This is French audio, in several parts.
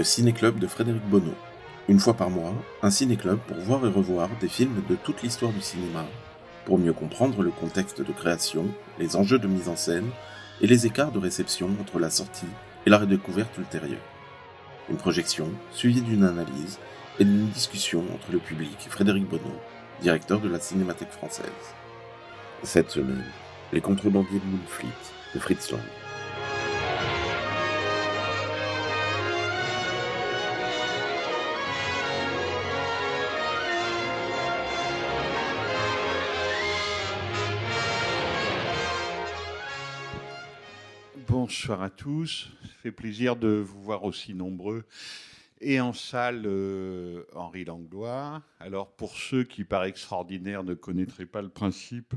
Le Ciné-Club de Frédéric Bonneau. Une fois par mois, un ciné-club pour voir et revoir des films de toute l'histoire du cinéma, pour mieux comprendre le contexte de création, les enjeux de mise en scène et les écarts de réception entre la sortie et la redécouverte ultérieure. Une projection suivie d'une analyse et d'une discussion entre le public et Frédéric Bonneau, directeur de la Cinémathèque française. Cette semaine, Les contrebandiers de Moonfleet de Fritz Lang. Tous. Ça fait plaisir de vous voir aussi nombreux. Et en salle, euh, Henri Langlois. Alors, pour ceux qui, par extraordinaire, ne connaîtraient pas le principe,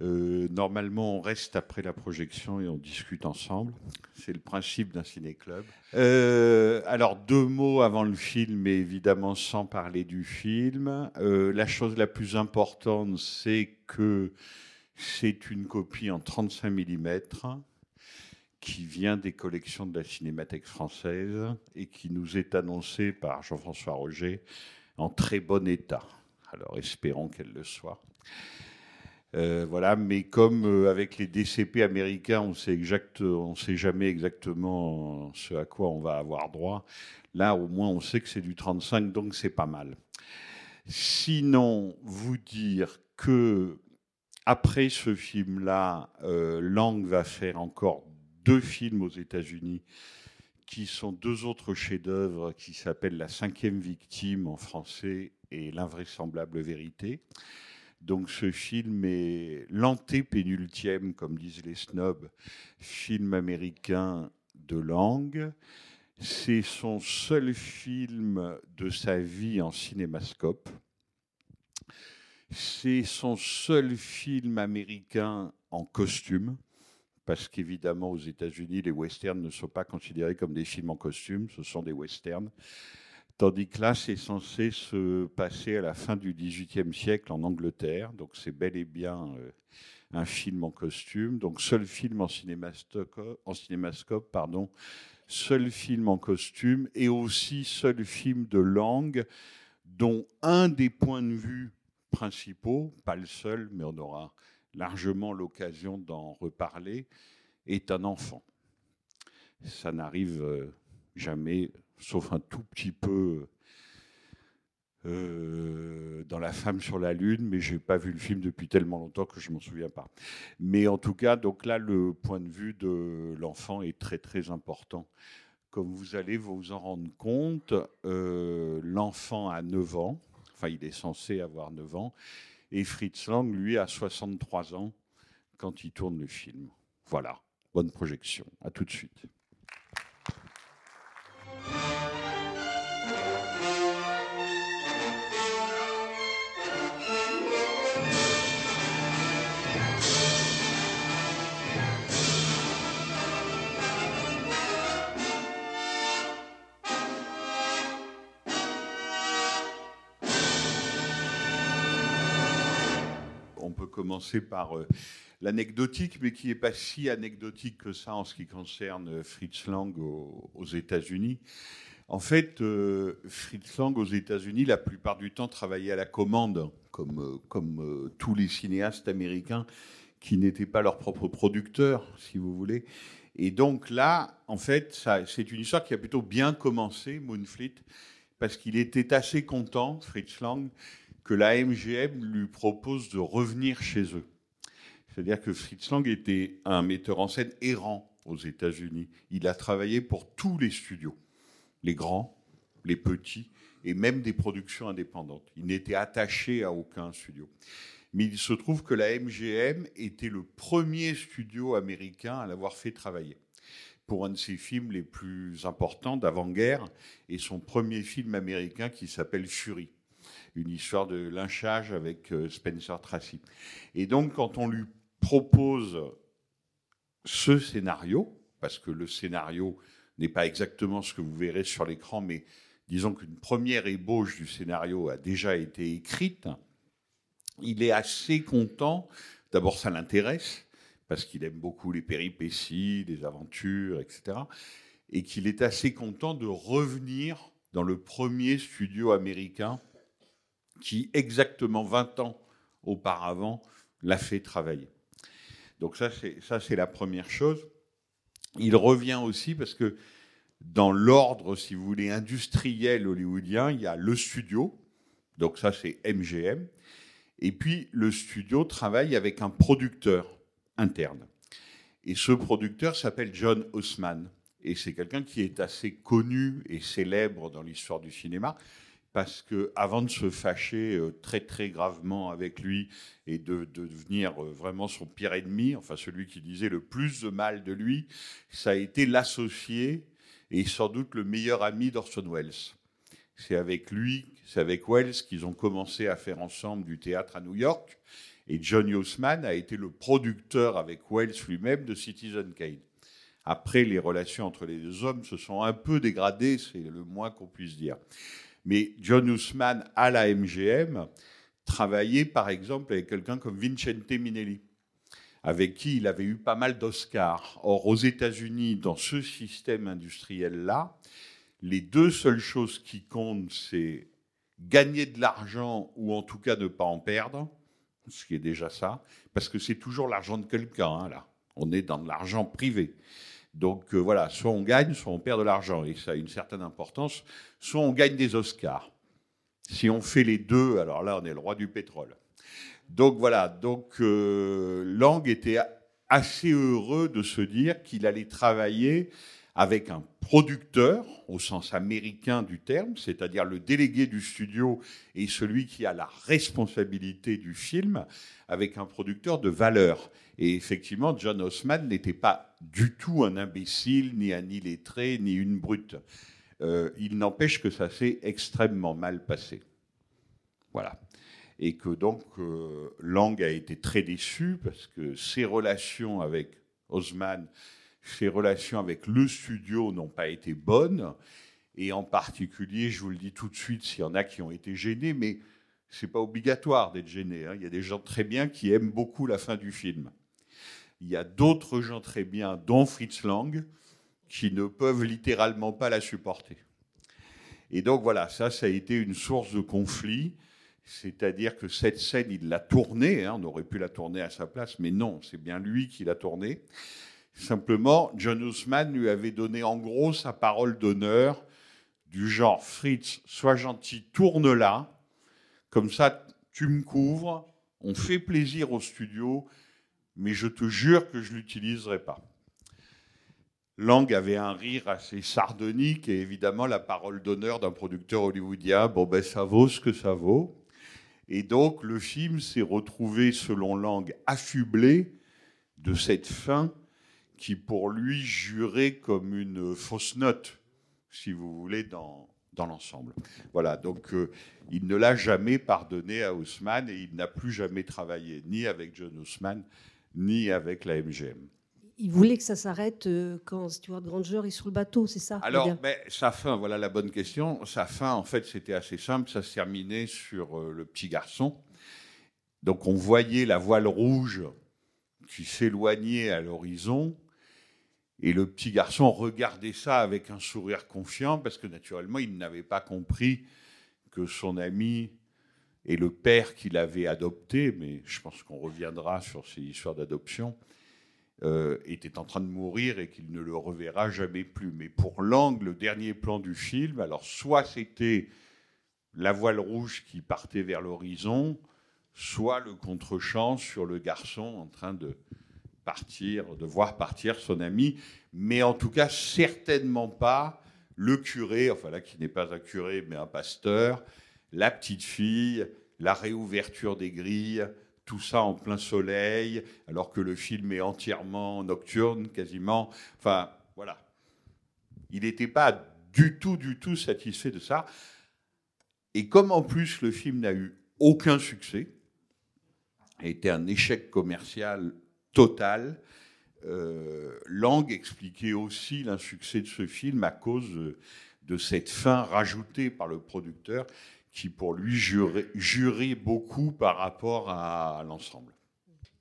euh, normalement, on reste après la projection et on discute ensemble. C'est le principe d'un ciné-club. Euh, alors, deux mots avant le film, mais évidemment sans parler du film. La chose la plus importante, c'est que c'est une copie en 35 mm qui vient des collections de la Cinémathèque française et qui nous est annoncée par Jean-François Roger en très bon état. Alors espérons qu'elle le soit. Euh, voilà, mais comme euh, avec les DCP américains, on sait exact, on sait jamais exactement ce à quoi on va avoir droit. Là, au moins, on sait que c'est du 35, donc c'est pas mal. Sinon, vous dire que après ce film-là, euh, Lang va faire encore deux films aux États-Unis qui sont deux autres chefs-d'œuvre qui s'appellent La cinquième victime en français et L'invraisemblable vérité. Donc ce film est l'antépénultième, comme disent les snobs, film américain de langue. C'est son seul film de sa vie en cinémascope. C'est son seul film américain en costume parce qu'évidemment, aux États-Unis, les westerns ne sont pas considérés comme des films en costume, ce sont des westerns. Tandis que là, c'est censé se passer à la fin du XVIIIe siècle en Angleterre. Donc, c'est bel et bien euh, un film en costume. Donc, seul film en en cinémascope pardon, seul film en costume et aussi seul film de langue dont un des points de vue principaux, pas le seul, mais on aura largement l'occasion d'en reparler, est un enfant. Ça n'arrive euh, jamais, sauf un tout petit peu euh, dans La femme sur la lune, mais j'ai pas vu le film depuis tellement longtemps que je m'en souviens pas. Mais en tout cas, donc là, le point de vue de l'enfant est très très important. Comme vous allez vous en rendre compte, euh, l'enfant a 9 ans, enfin il est censé avoir 9 ans, et Fritz Lang, lui, a 63 ans quand il tourne le film. Voilà, bonne projection. À tout de suite. Commencer par euh, l'anecdotique, mais qui n'est pas si anecdotique que ça en ce qui concerne euh, Fritz Lang aux, États-Unis. En fait, euh, Fritz Lang aux États-Unis, la plupart du temps, travaillait à la commande, comme, tous les cinéastes américains qui n'étaient pas leurs propres producteurs, si vous voulez. Et donc là, en fait, c'est une histoire qui a plutôt bien commencé, Moonfleet, parce qu'il était assez content, Fritz Lang, que la MGM lui propose de revenir chez eux. C'est-à-dire que Fritz Lang était un metteur en scène errant aux États-Unis. Il a travaillé pour tous les studios, les grands, les petits, et même des productions indépendantes. Il n'était attaché à aucun studio. Mais il se trouve que la MGM était le premier studio américain à l'avoir fait travailler pour un de ses films les plus importants d'avant-guerre et son premier film américain qui s'appelle Fury, une histoire de lynchage avec euh, Spencer Tracy. Et donc quand on lui propose ce scénario, parce que le scénario n'est pas exactement ce que vous verrez sur l'écran, mais disons qu'une première ébauche du scénario a déjà été écrite, il est assez content, d'abord ça l'intéresse, parce qu'il aime beaucoup les péripéties, les aventures, etc. Et qu'il est assez content de revenir dans le premier studio américain qui, exactement 20 ans auparavant, l'a fait travailler. Donc ça, c'est, la première chose. Il revient aussi parce que dans l'ordre, si vous voulez, industriel hollywoodien, il y a le studio, donc ça c'est MGM, et puis le studio travaille avec un producteur interne. Et ce producteur s'appelle John Haussmann. Et c'est quelqu'un qui est assez connu et célèbre dans l'histoire du cinéma, parce que avant de se fâcher euh, très très gravement avec lui et de, devenir euh, vraiment son pire ennemi, enfin celui qui disait le plus de mal de lui, ça a été l'associé et sans doute le meilleur ami d'Orson Welles. C'est avec lui, c'est avec Welles qu'ils ont commencé à faire ensemble du théâtre à New York. Et John Husman a été le producteur avec Wells lui-même de Citizen Kane. Après, les relations entre les deux hommes se sont un peu dégradées, c'est le moins qu'on puisse dire. Mais John Husman, à la MGM, travaillait par exemple avec quelqu'un comme Vincente Minelli, avec qui il avait eu pas mal d'Oscars. Or, aux États-Unis, dans ce système industriel-là, les deux seules choses qui comptent, c'est gagner de l'argent ou en tout cas ne pas en perdre ce qui est déjà ça, parce que c'est toujours l'argent de quelqu'un, hein, là. On est dans de l'argent privé. Donc euh, voilà, soit on gagne, soit on perd de l'argent, et ça a une certaine importance, soit on gagne des Oscars. Si on fait les deux, alors là, on est le roi du pétrole. Donc voilà, donc euh, Lang était assez heureux de se dire qu'il allait travailler avec un producteur au sens américain du terme, c'est-à-dire le délégué du studio et celui qui a la responsabilité du film, avec un producteur de valeur. Et effectivement, John Osman n'était pas du tout un imbécile, ni un illettré, ni une brute. Euh, il n'empêche que ça s'est extrêmement mal passé. Voilà. Et que donc euh, Lang a été très déçu parce que ses relations avec Osman ses relations avec le studio n'ont pas été bonnes. Et en particulier, je vous le dis tout de suite, s'il y en a qui ont été gênés, mais c'est pas obligatoire d'être gêné. Hein. Il y a des gens très bien qui aiment beaucoup la fin du film. Il y a d'autres gens très bien, dont Fritz Lang, qui ne peuvent littéralement pas la supporter. Et donc voilà, ça, ça a été une source de conflit. C'est-à-dire que cette scène, il l'a tournée. Hein. on aurait pu la tourner à sa place, mais non, c'est bien lui qui l'a tournée. Simplement, John Husman lui avait donné en gros sa parole d'honneur du genre Fritz, sois gentil, tourne là, comme ça tu me couvres, on fait plaisir au studio, mais je te jure que je l'utiliserai pas. Lang avait un rire assez sardonique et évidemment la parole d'honneur d'un producteur hollywoodien, bon ben ça vaut ce que ça vaut. Et donc le film s'est retrouvé, selon Lang, affublé de cette fin qui pour lui jurait comme une fausse note, si vous voulez, dans, dans l'ensemble. Voilà, donc euh, il ne l'a jamais pardonné à Haussmann et il n'a plus jamais travaillé ni avec John Haussmann ni avec la MGM. Il voulait que ça s'arrête euh, quand Stuart Granger est sur le bateau, c'est ça Alors, mais sa fin, voilà la bonne question. Sa fin, en fait, c'était assez simple. Ça se terminait sur euh, le petit garçon. Donc, on voyait la voile rouge qui s'éloignait à l'horizon et le petit garçon regardait ça avec un sourire confiant parce que naturellement, il n'avait pas compris que son ami et le père qu'il avait adopté, mais je pense qu'on reviendra sur ces histoires d'adoption, euh, était en train de mourir et qu'il ne le reverra jamais plus. Mais pour l'angle, le dernier plan du film, alors soit c'était la voile rouge qui partait vers l'horizon, soit le contre-champ sur le garçon en train de, partir, de voir partir son ami, mais en tout cas certainement pas le curé, enfin là qui n'est pas un curé mais un pasteur, la petite fille, la réouverture des grilles, tout ça en plein soleil, alors que le film est entièrement nocturne, quasiment. Enfin, voilà. Il n'était pas du tout, du tout satisfait de ça. Et comme en plus le film n'a eu aucun succès, a été un échec commercial total, euh, Lang expliquait aussi l'insuccès de ce film à cause de, cette fin rajoutée par le producteur qui, pour lui, jurait, jurait beaucoup par rapport à, l'ensemble.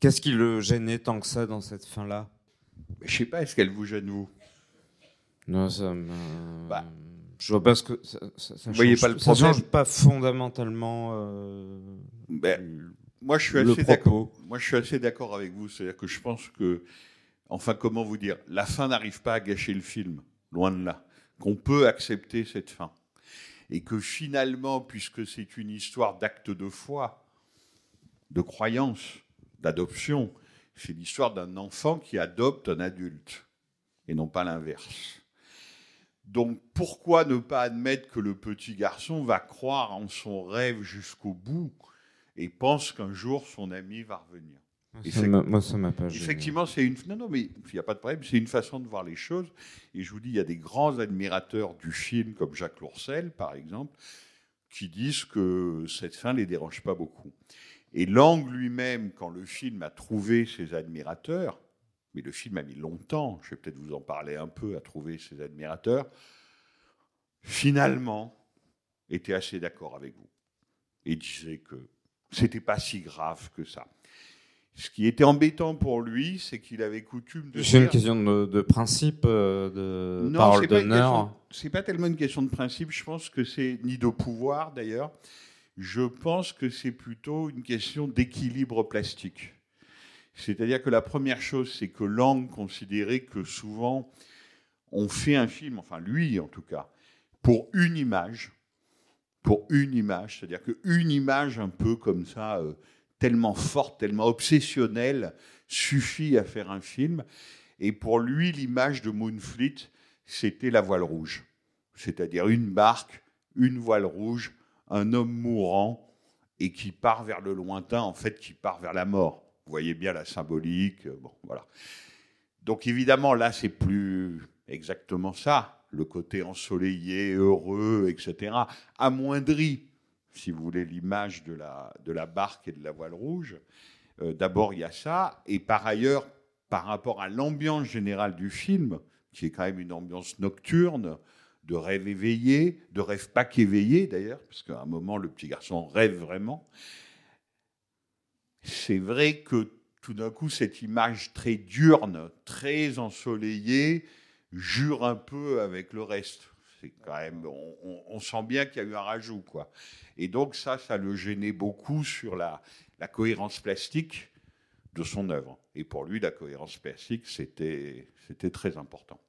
Qu'est-ce qui le gênait tant que ça dans cette fin-là? Je sais pas, est-ce qu'elle vous gêne vous? Non, ça me... Bah, je vois pas ce que ça, ça, vous voyez pas le ça change pas fondamentalement. Euh, ben, moi, je suis assez d'accord. Moi, je suis assez d'accord avec vous. C'est-à-dire que je pense que enfin, comment vous dire, la fin n'arrive pas à gâcher le film, loin de là, qu'on peut accepter cette fin. Et que finalement, puisque c'est une histoire d'acte de foi, de croyance, d'adoption, c'est l'histoire d'un enfant qui adopte un adulte, et non pas l'inverse. Donc pourquoi ne pas admettre que le petit garçon va croire en son rêve jusqu'au bout et pense qu'un jour son ami va revenir? Moi, ça m'a pas Effectivement, c'est une. Non, non, mais il n'y a pas de problème. C'est une façon de voir les choses. Et je vous dis, il y a des grands admirateurs du film, comme Jacques Lourcel, par exemple, qui disent que cette fin ne les dérange pas beaucoup. Et Lang lui-même, quand le film a trouvé ses admirateurs, mais le film a mis longtemps, je vais peut-être vous en parler un peu, à trouver ses admirateurs, finalement, était assez d'accord avec vous. Et disait que c'était pas si grave que ça. Ce qui était embêtant pour lui, c'est qu'il avait coutume de. C'est une question de, principe, euh, de parole d'honneur. C'est pas tellement une question de principe. Je pense que c'est ni de pouvoir d'ailleurs. Je pense que c'est plutôt une question d'équilibre plastique. C'est-à-dire que la première chose, c'est que Lang considérait que souvent on fait un film, enfin lui en tout cas, pour une image, pour une image, c'est-à-dire qu'une image un peu comme ça. Euh, tellement forte, tellement obsessionnelle, suffit à faire un film. Et pour lui, l'image de Moonfleet, c'était la voile rouge. C'est-à-dire une barque, une voile rouge, un homme mourant et qui part vers le lointain, en fait, qui part vers la mort. Vous voyez bien la symbolique. Bon, voilà. Donc évidemment, là, c'est plus exactement ça. Le côté ensoleillé, heureux, etc. Amoindri si vous voulez, l'image de la, de la barque et de la voile rouge. Euh, d'abord, il y a ça. Et par ailleurs, par rapport à l'ambiance générale du film, qui est quand même une ambiance nocturne, de rêve éveillé, de rêve pas qu'éveillé d'ailleurs, parce qu'à un moment, le petit garçon rêve vraiment. C'est vrai que tout d'un coup, cette image très diurne, très ensoleillée, jure un peu avec le reste on, sent bien qu'il y a eu un rajout, quoi. Et donc ça, ça le gênait beaucoup sur la, cohérence plastique de son œuvre. Et pour lui, la cohérence plastique, c'était, très important.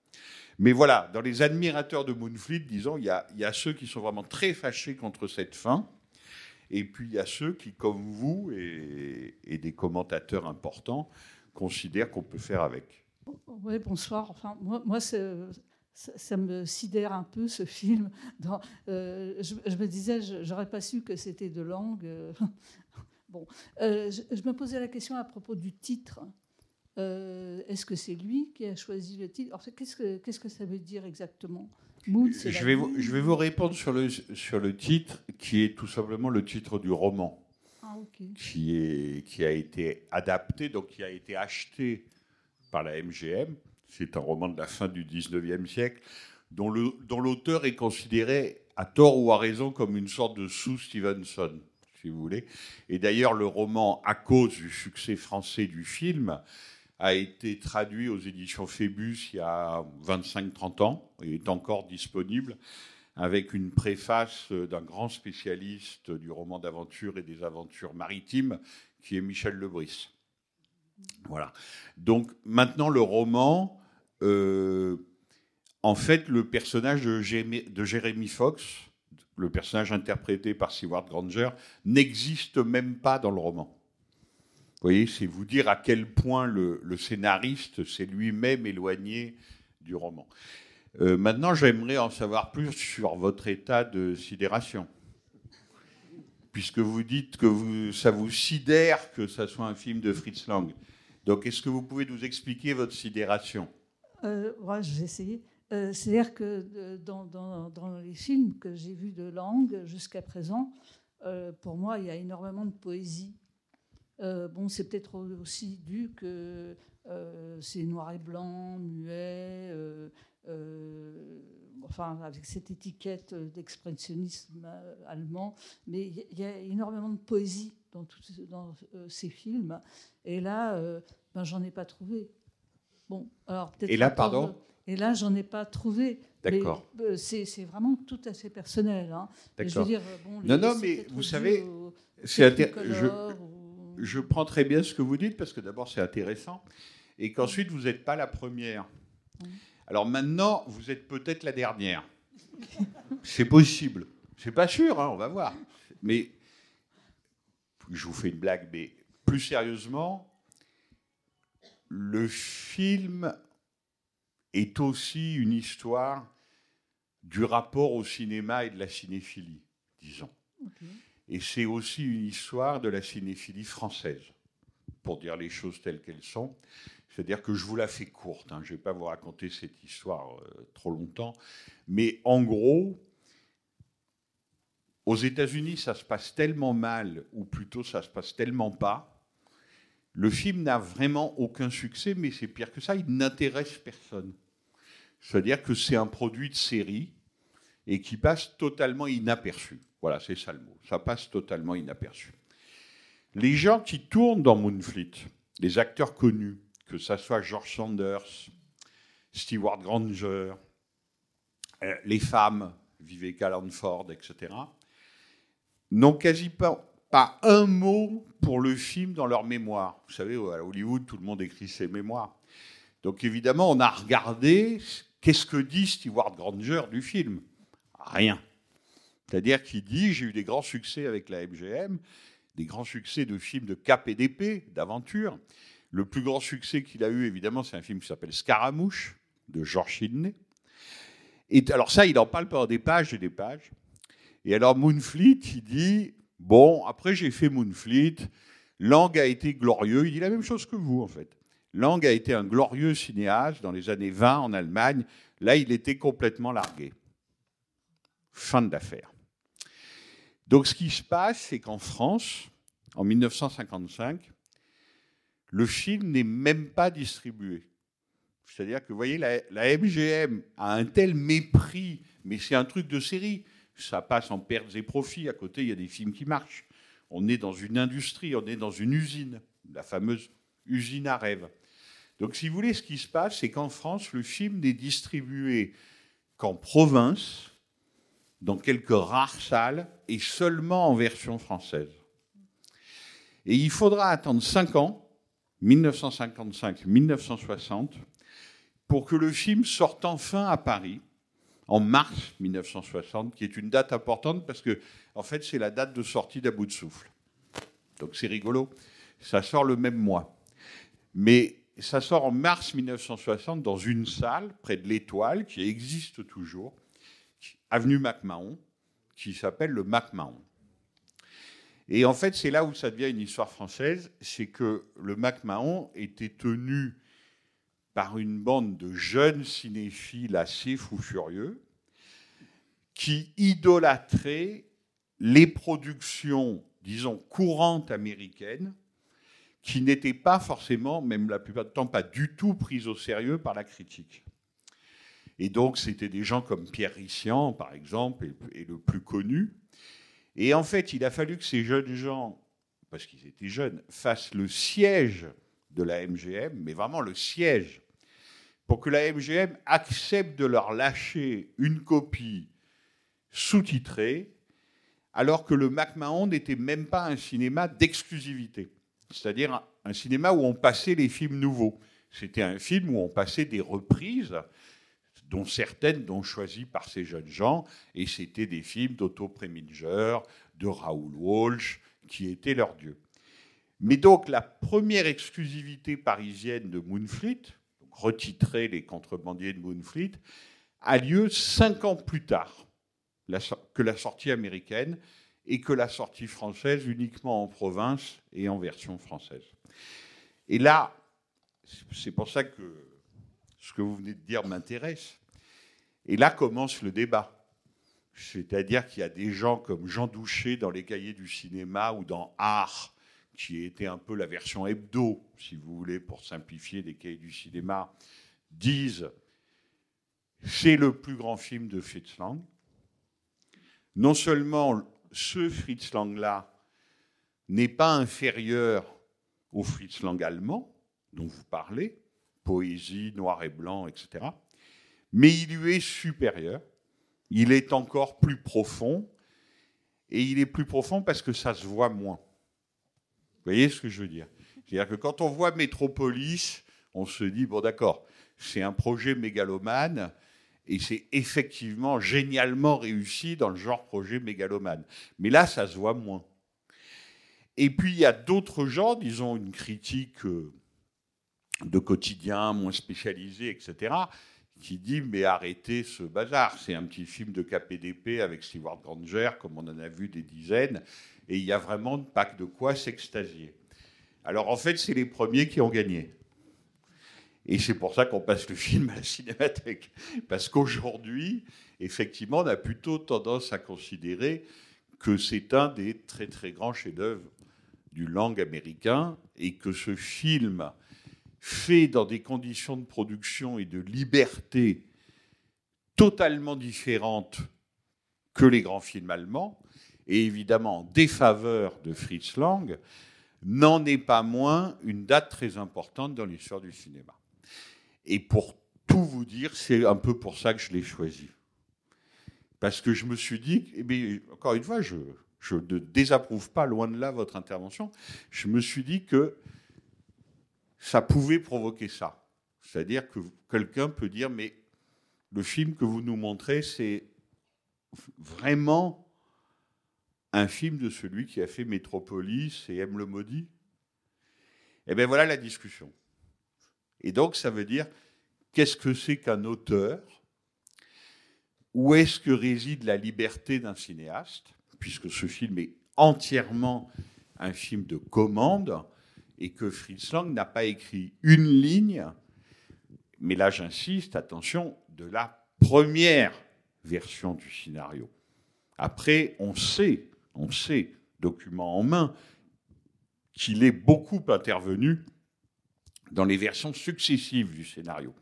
Mais voilà, dans les admirateurs de Moonfleet, disons, il y, a, ceux qui sont vraiment très fâchés contre cette fin, et puis il y a ceux qui, comme vous et, des commentateurs importants, considèrent qu'on peut faire avec. Oui, bonsoir. Moi c'est ça, me sidère un peu ce film. Dans, euh, je, me disais, j'aurais pas su que c'était de langue. Euh, bon, euh, je, me posais la question à propos du titre. Est-ce que c'est lui qui a choisi le titre? Qu'est-ce que qu'est-ce que ça veut dire exactement? Mood, je, vais vous, je vais vous répondre sur le, sur le titre, qui est tout simplement le titre du roman, ah, qui, est, qui a été adapté, donc qui a été acheté par la MGM c'est un roman de la fin du 19e siècle, dont l'auteur est considéré, à tort ou à raison, comme une sorte de sous-Stevenson, si vous voulez. Et d'ailleurs, le roman, à cause du succès français du film, a été traduit aux éditions Phébus il y a 25-30 ans et est encore disponible avec une préface d'un grand spécialiste du roman d'aventure et des aventures maritimes qui est Michel Lebris. Voilà. Donc maintenant, le roman, euh, en fait, le personnage de Jérémy, Fox, le personnage interprété par Seward Granger, n'existe même pas dans le roman. Vous voyez, c'est vous dire à quel point le, scénariste s'est lui-même éloigné du roman. Euh, maintenant, j'aimerais en savoir plus sur votre état de sidération. Puisque vous dites que ça vous sidère que ça soit un film de Fritz Lang. Donc, est-ce que vous pouvez nous expliquer votre sidération? Euh, ouais, Je. Euh, C'est-à-dire que dans, les films que j'ai vus de Lang jusqu'à présent, euh, pour moi, il y a énormément de poésie. Euh, bon, c'est peut-être aussi dû que c'est noir et blanc, muet enfin avec cette étiquette d'expressionnisme euh, allemand, mais il y a énormément de poésie dans, tout, dans euh, ces films. Et là, ben, j'en ai pas trouvé. Bon, alors peut-être. Et là, pardon. Et là, j'en ai pas trouvé. D'accord. C'est vraiment tout à fait personnel. Hein. D'accord. Bon, non, non, mais vous savez, c'est je, je prends très bien ce que vous dites parce que d'abord c'est intéressant et qu'ensuite vous n'êtes pas la première. Mmh. Alors maintenant, vous êtes peut-être la dernière. C'est possible. C'est pas sûr, hein, on va voir. Mais je vous fais une blague, mais plus sérieusement, le film est aussi une histoire du rapport au cinéma et de la cinéphilie, disons. Et c'est aussi une histoire de la cinéphilie française, pour dire les choses telles qu'elles sont. C'est-à-dire que je vous la fais courte, hein. je ne vais pas vous raconter cette histoire euh, trop longtemps, mais en gros, aux États-Unis, ça se passe tellement mal, ou plutôt ça se passe tellement pas. Le film n'a vraiment aucun succès, mais c'est pire que ça, il n'intéresse personne. C'est-à-dire que c'est un produit de série et qui passe totalement inaperçu. Voilà, c'est ça le mot. Ça passe totalement inaperçu. Les gens qui tournent dans Moonfleet, les acteurs connus, que ce soit George Sanders, Stewart Granger, euh, les femmes, Viveka Landford, etc., n'ont quasi pas, pas, un mot pour le film dans leur mémoire. Vous savez, à Hollywood, tout le monde écrit ses mémoires. Donc évidemment, on a regardé qu'est-ce que dit Stewart Granger du film. Rien. C'est-à-dire qu'il dit j'ai eu des grands succès avec la MGM, des grands succès de films de cap et d'épée, d'aventure. Le plus grand succès qu'il a eu, évidemment, c'est un film qui s'appelle Scaramouche, de George Sidney. Et alors ça, il n'en parle pas des pages et des pages. Et alors Moonfleet, il dit, bon, après j'ai fait Moonfleet, Lang a été glorieux, il dit la même chose que vous, en fait. Lang a été un glorieux cinéaste dans les années 20 en Allemagne. Là, il était complètement largué. Fin de l'affaire. Donc ce qui se passe, c'est qu'en France, en 1955, le film n'est même pas distribué. C'est-à-dire que, vous voyez, la, MGM a un tel mépris, mais c'est un truc de série. Ça passe en pertes et profits. À côté, il y a des films qui marchent. On est dans une industrie, on est dans une usine, la fameuse usine à rêve. Donc, si vous voulez, ce qui se passe, c'est qu'en France, le film n'est distribué qu'en province, dans quelques rares salles, et seulement en version française. Et il faudra attendre cinq ans 1955-1960, pour que le film sorte enfin à Paris, en mars 1960, qui est une date importante parce que, en fait, c'est la date de sortie d'À bout de souffle. Donc c'est rigolo. Ça sort le même mois. Mais ça sort en mars 1960 dans une salle près de l'Étoile qui existe toujours, avenue MacMahon, qui s'appelle le MacMahon. Et en fait, c'est là où ça devient une histoire française, c'est que le MacMahon était tenu par une bande de jeunes cinéphiles assez fous furieux qui idolâtraient les productions, disons, courantes américaines, qui n'étaient pas forcément, même la plupart du temps, pas du tout prises au sérieux par la critique. Et donc, c'était des gens comme Pierre Rissian, par exemple, et le plus connu, et en fait, il a fallu que ces jeunes gens, parce qu'ils étaient jeunes, fassent le siège de la MGM, mais vraiment le siège, pour que la MGM accepte de leur lâcher une copie sous-titrée, alors que le McMahon n'était même pas un cinéma d'exclusivité, c'est-à-dire un cinéma où on passait les films nouveaux. C'était un film où on passait des reprises dont certaines dont choisies par ces jeunes gens, et c'était des films d'Otto Preminger, de Raoul Walsh, qui étaient leurs dieux. Mais donc la première exclusivité parisienne de Moonfleet, retitrée Les contrebandiers de Moonfleet, a lieu cinq ans plus tard que la sortie américaine et que la sortie française uniquement en province et en version française. Et là, c'est pour ça que ce que vous venez de dire m'intéresse. Et là commence le débat. C'est-à-dire qu'il y a des gens comme Jean Douché dans les cahiers du cinéma ou dans Art, qui était un peu la version hebdo, si vous voulez, pour simplifier les cahiers du cinéma, disent c'est le plus grand film de Fritz Lang. Non seulement ce Fritz Lang-là n'est pas inférieur au Fritz Lang allemand, dont vous parlez, poésie, noir et blanc, etc., mais il lui est supérieur, il est encore plus profond, et il est plus profond parce que ça se voit moins. Vous voyez ce que je veux dire? C'est-à-dire que quand on voit Métropolis, on se dit, bon d'accord, c'est un projet mégalomane, et c'est effectivement génialement réussi dans le genre projet mégalomane. Mais là, ça se voit moins. Et puis, il y a d'autres gens, disons, une critique euh, de quotidien, moins spécialisée, etc., qui dit Mais arrêtez ce bazar. C'est un petit film de KPDP avec Stewart Granger, comme on en a vu des dizaines, et il y a vraiment pas de quoi s'extasier. Alors, en fait, c'est les premiers qui ont gagné. Et c'est pour ça qu'on passe le film à la cinémathèque. Parce qu'aujourd'hui, effectivement, on a plutôt tendance à considérer que c'est un des très très grands chefs-d'œuvre du langue américain et que ce film, fait dans des conditions de production et de liberté totalement différentes que les grands films allemands, et évidemment en défaveur de Fritz Lang, n'en est pas moins une date très importante dans l'histoire du cinéma. Et pour tout vous dire, c'est un peu pour ça que je l'ai choisi. Parce que je me suis dit, eh encore une fois, je ne désapprouve pas, loin de là, votre intervention. Je me suis dit que ça pouvait provoquer ça. C'est-à-dire que quelqu'un peut dire, mais le film que vous nous montrez, c'est vraiment un film de celui qui a fait Métropolis et Aime le maudit? Eh bien voilà la discussion. Et donc, ça veut dire, qu'est-ce que c'est qu'un auteur? Où est-ce que réside la liberté d'un cinéaste? Puisque ce film est entièrement un film de commande et que Fritz Lang n'a pas écrit une ligne, mais là j'insiste, attention, de la première version du scénario. Après, on sait, on sait, document en main, qu'il est beaucoup intervenu dans les versions successives du scénario.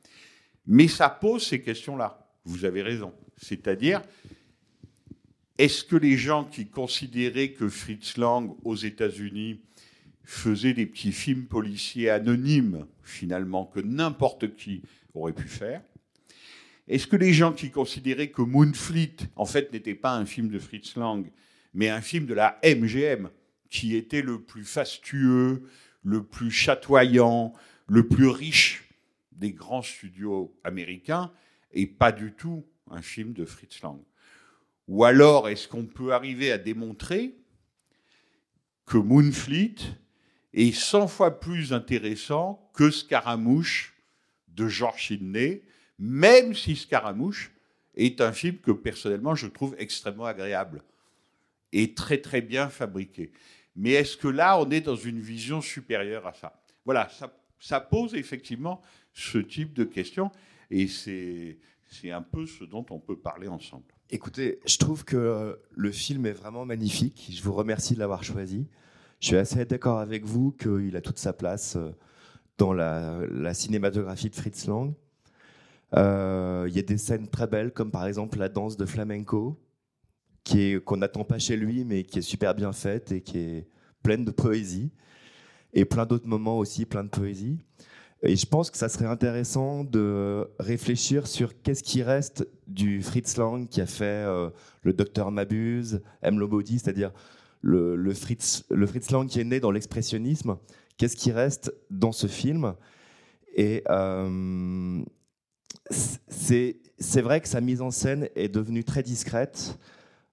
Mais ça pose ces questions-là. Vous avez raison. C'est-à-dire, est-ce que les gens qui considéraient que Fritz Lang aux États-Unis faisait des petits films policiers anonymes, finalement, que n'importe qui aurait pu faire Est-ce que les gens qui considéraient que Moonfleet, en fait, n'était pas un film de Fritz Lang, mais un film de la MGM, qui était le plus fastueux, le plus chatoyant, le plus riche des grands studios américains et pas du tout un film de Fritz Lang? Ou alors, est-ce qu'on peut arriver à démontrer que Moonfleet est 100 fois plus intéressant que Scaramouche de George Sidney, même si Scaramouche est un film que personnellement je trouve extrêmement agréable et très très bien fabriqué. Mais est-ce que là on est dans une vision supérieure à ça? Voilà, ça ça pose effectivement ce type de questions et c'est un peu ce dont on peut parler ensemble. Écoutez, je trouve que le film est vraiment magnifique. Je vous remercie de l'avoir choisi. Je suis assez d'accord avec vous qu'il a toute sa place euh, dans la, cinématographie de Fritz Lang. Euh, il y a des scènes très belles, comme par exemple la danse de flamenco, qu'on n'attend pas chez lui, mais qui est super bien faite et qui est pleine de poésie et plein d'autres moments aussi, plein de poésie. Et je pense que ça serait intéressant de réfléchir sur qu'est-ce qui reste du Fritz Lang qui a fait euh, le Docteur Mabuse, M. Lobody, c'est-à-dire le, Fritz, Lang qui est né dans l'expressionnisme. Qu'est-ce qui reste dans ce film? Et euh, c'est vrai que sa mise en scène est devenue très discrète.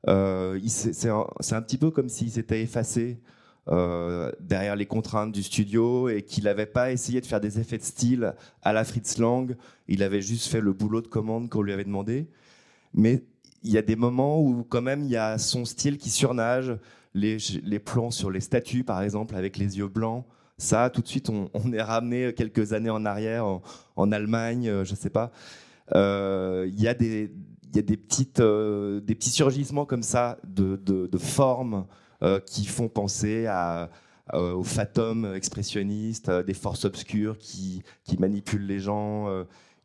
Euh, c'est un, un, petit peu comme s'il s'était effacé euh, derrière les contraintes du studio et qu'il n'avait pas essayé de faire des effets de style à la Fritz Lang. Il avait juste fait le boulot de commande qu'on lui avait demandé. Mais il y a des moments où quand même il y a son style qui surnage. Les, plans sur les statues, par exemple, avec les yeux blancs. Ça, tout de suite, on, est ramené quelques années en arrière, en, Allemagne, euh, je ne sais pas. Euh, Il y a des, petites, euh, petits surgissements comme ça de, formes qui font penser aux fatums expressionnistes, des forces obscures qui, manipulent les gens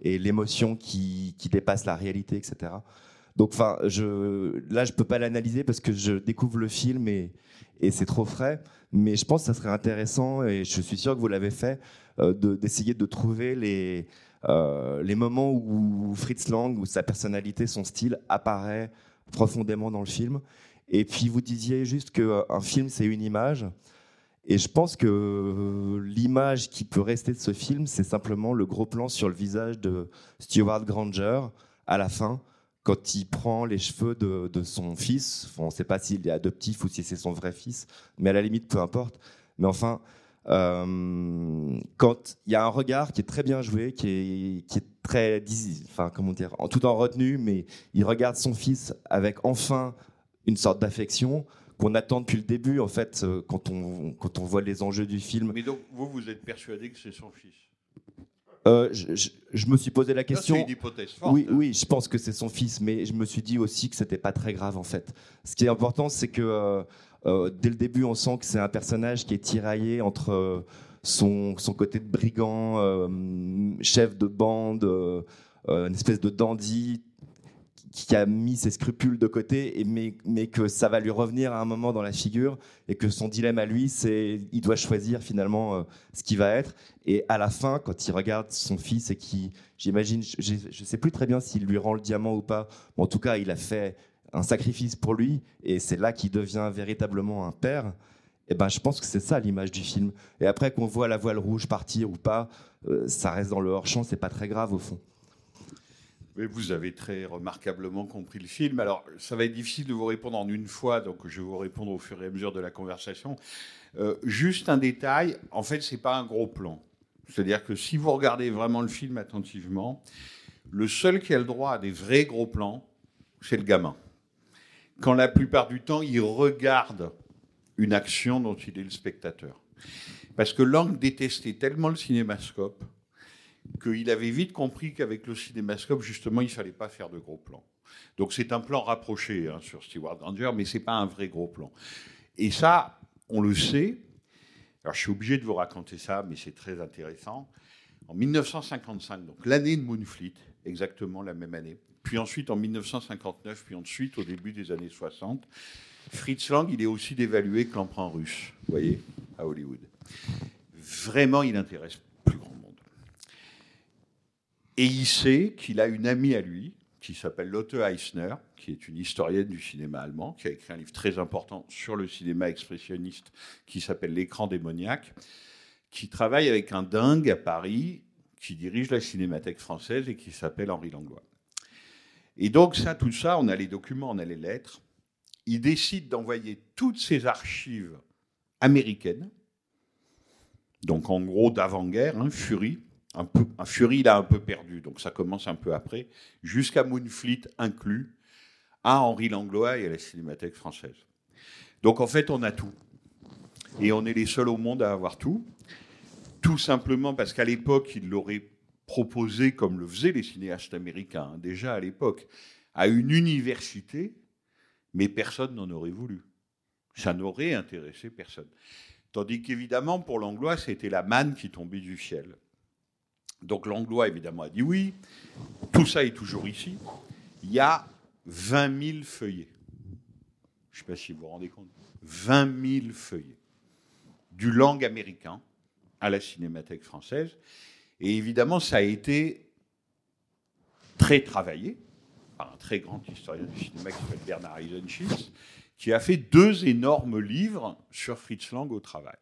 et l'émotion qui dépasse la réalité, etc. Donc, enfin, je, là, je peux pas l'analyser parce que je découvre le film et, c'est trop frais. Mais je pense que ça serait intéressant et je suis sûr que vous l'avez fait euh, de- d'essayer de, trouver les euh, les moments où Fritz Lang, où sa personnalité, son style apparaît profondément dans le film. Et puis vous disiez juste qu'un film, c'est une image. Et je pense que euh, l'image qui peut rester de ce film, c'est simplement le gros plan sur le visage de Stewart Granger à la fin, quand il prend les cheveux de, son fils. On ne sait pas s'il est adoptif ou si c'est son vrai fils, mais à la limite, peu importe. Mais enfin, euh, quand il y a un regard qui est très bien joué, qui est, qui est très, enfin comment dire, en, tout en retenue, mais il regarde son fils avec enfin une sorte d'affection qu'on attend depuis le début, en fait, euh, quand on, quand on voit les enjeux du film. Mais donc, vous, vous êtes persuadé que c'est son fils? Euh, je, je- je me suis posé la question. C'est une hypothèse forte. Oui, oui, je pense que c'est son fils, mais je me suis dit aussi que c'était pas très grave en fait. Ce qui est important, c'est que euh, euh, dès le début, on sent que c'est un personnage qui est tiraillé entre euh, son, son côté de brigand, chef de bande, une espèce de dandy qui a mis ses scrupules de côté, mais, mais que ça va lui revenir à un moment dans la figure, et que son dilemme à lui, c'est il doit choisir finalement euh, ce qui va être. Et à la fin, quand il regarde son fils et qui, j'imagine, je ne sais plus très bien s'il lui rend le diamant ou pas, mais en tout cas, il a fait un sacrifice pour lui, et c'est là qu'il devient véritablement un père. Et ben, je pense que c'est ça l'image du film. Et après qu'on voit la voile rouge partir ou pas, euh, ça reste dans le hors champ, c'est pas très grave au fond. Vous avez très remarquablement compris le film. Alors, ça va être difficile de vous répondre en une fois, donc je vais vous répondre au fur et à mesure de la conversation. Euh, juste un détail, en fait, c'est pas un gros plan. C'est-à-dire que si vous regardez vraiment le film attentivement, le seul qui a le droit à des vrais gros plans, c'est le gamin. Quand la plupart du temps, il regarde une action dont il est le spectateur. Parce que Lang détestait tellement le cinémascope qu'il avait vite compris qu'avec le cinémascope, justement, il ne fallait pas faire de gros plans. Donc c'est un plan rapproché hein, sur Stewart Granger, mais c'est pas un vrai gros plan. Et ça, on le sait. Alors je suis obligé de vous raconter ça, mais c'est très intéressant. En 1955, donc l'année de Moonfleet, exactement la même année, puis ensuite en 1959, puis ensuite au début des années 60, Fritz Lang, il est aussi dévalué que l'emprunt russe, vous voyez, à Hollywood. Vraiment, il intéresse plus grand monde. Et il sait qu'il a une amie à lui, qui s'appelle Lotte Eisner, qui est une historienne du cinéma allemand, qui a écrit un livre très important sur le cinéma expressionniste qui s'appelle L'écran démoniaque, qui travaille avec un dingue à Paris, qui dirige la cinémathèque française et qui s'appelle Henri Langlois. Et donc ça, tout ça, on a les documents, on a les lettres. Il décide d'envoyer toutes ces archives américaines, donc en gros d'avant-guerre, hein, Fury, un, peu, un Fury a un peu perdu, donc ça commence un peu après, jusqu'à Moonfleet inclus, à Henri Langlois et à la Cinémathèque française. Donc en fait, on a tout. Et on est les seuls au monde à avoir tout. Tout simplement parce qu'à l'époque, il l'aurait proposé, comme le faisaient les cinéastes américains, hein, déjà à l'époque, à une université, mais personne n'en aurait voulu. Ça n'aurait intéressé personne. Tandis qu'évidemment, pour Langlois, c'était la manne qui tombait du ciel. Donc Langlois, évidemment, a dit oui. Tout ça est toujours ici. Il y a 20 000 feuillets. Je ne sais pas si vous vous rendez compte. 20 000 feuillets. Du langue américain à la Cinémathèque française. Et évidemment, ça a été très travaillé par un très grand historien du cinéma qui s'appelle Bernard Eisenschitz, qui a fait deux énormes livres sur Fritz Lang au travail.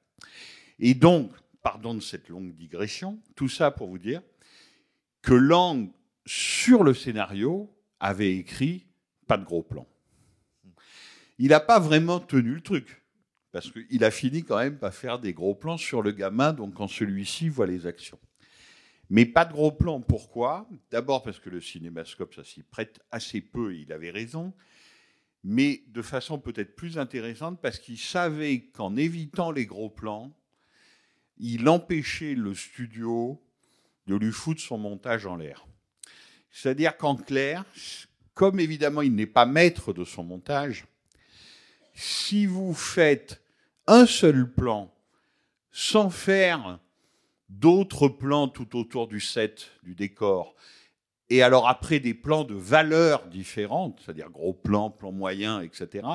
Et donc, pardon de cette longue digression, tout ça pour vous dire que Lang, sur le scénario, avait écrit pas de gros plan. Il n'a pas vraiment tenu le truc, parce qu'il a fini quand même par faire des gros plans sur le gamin, donc quand celui-ci voit les actions. Mais pas de gros plans, pourquoi? D'abord parce que le cinémascope, ça s'y prête assez peu, et il avait raison, mais de façon peut-être plus intéressante, parce qu'il savait qu'en évitant les gros plans, il empêchait le studio de lui foutre son montage en l'air. C'est-à-dire qu'en clair, comme évidemment il n'est pas maître de son montage, si vous faites un seul plan sans faire d'autres plans tout autour du set, du décor, et alors après des plans de valeurs différentes, c'est-à-dire gros plans, plans moyens, etc.,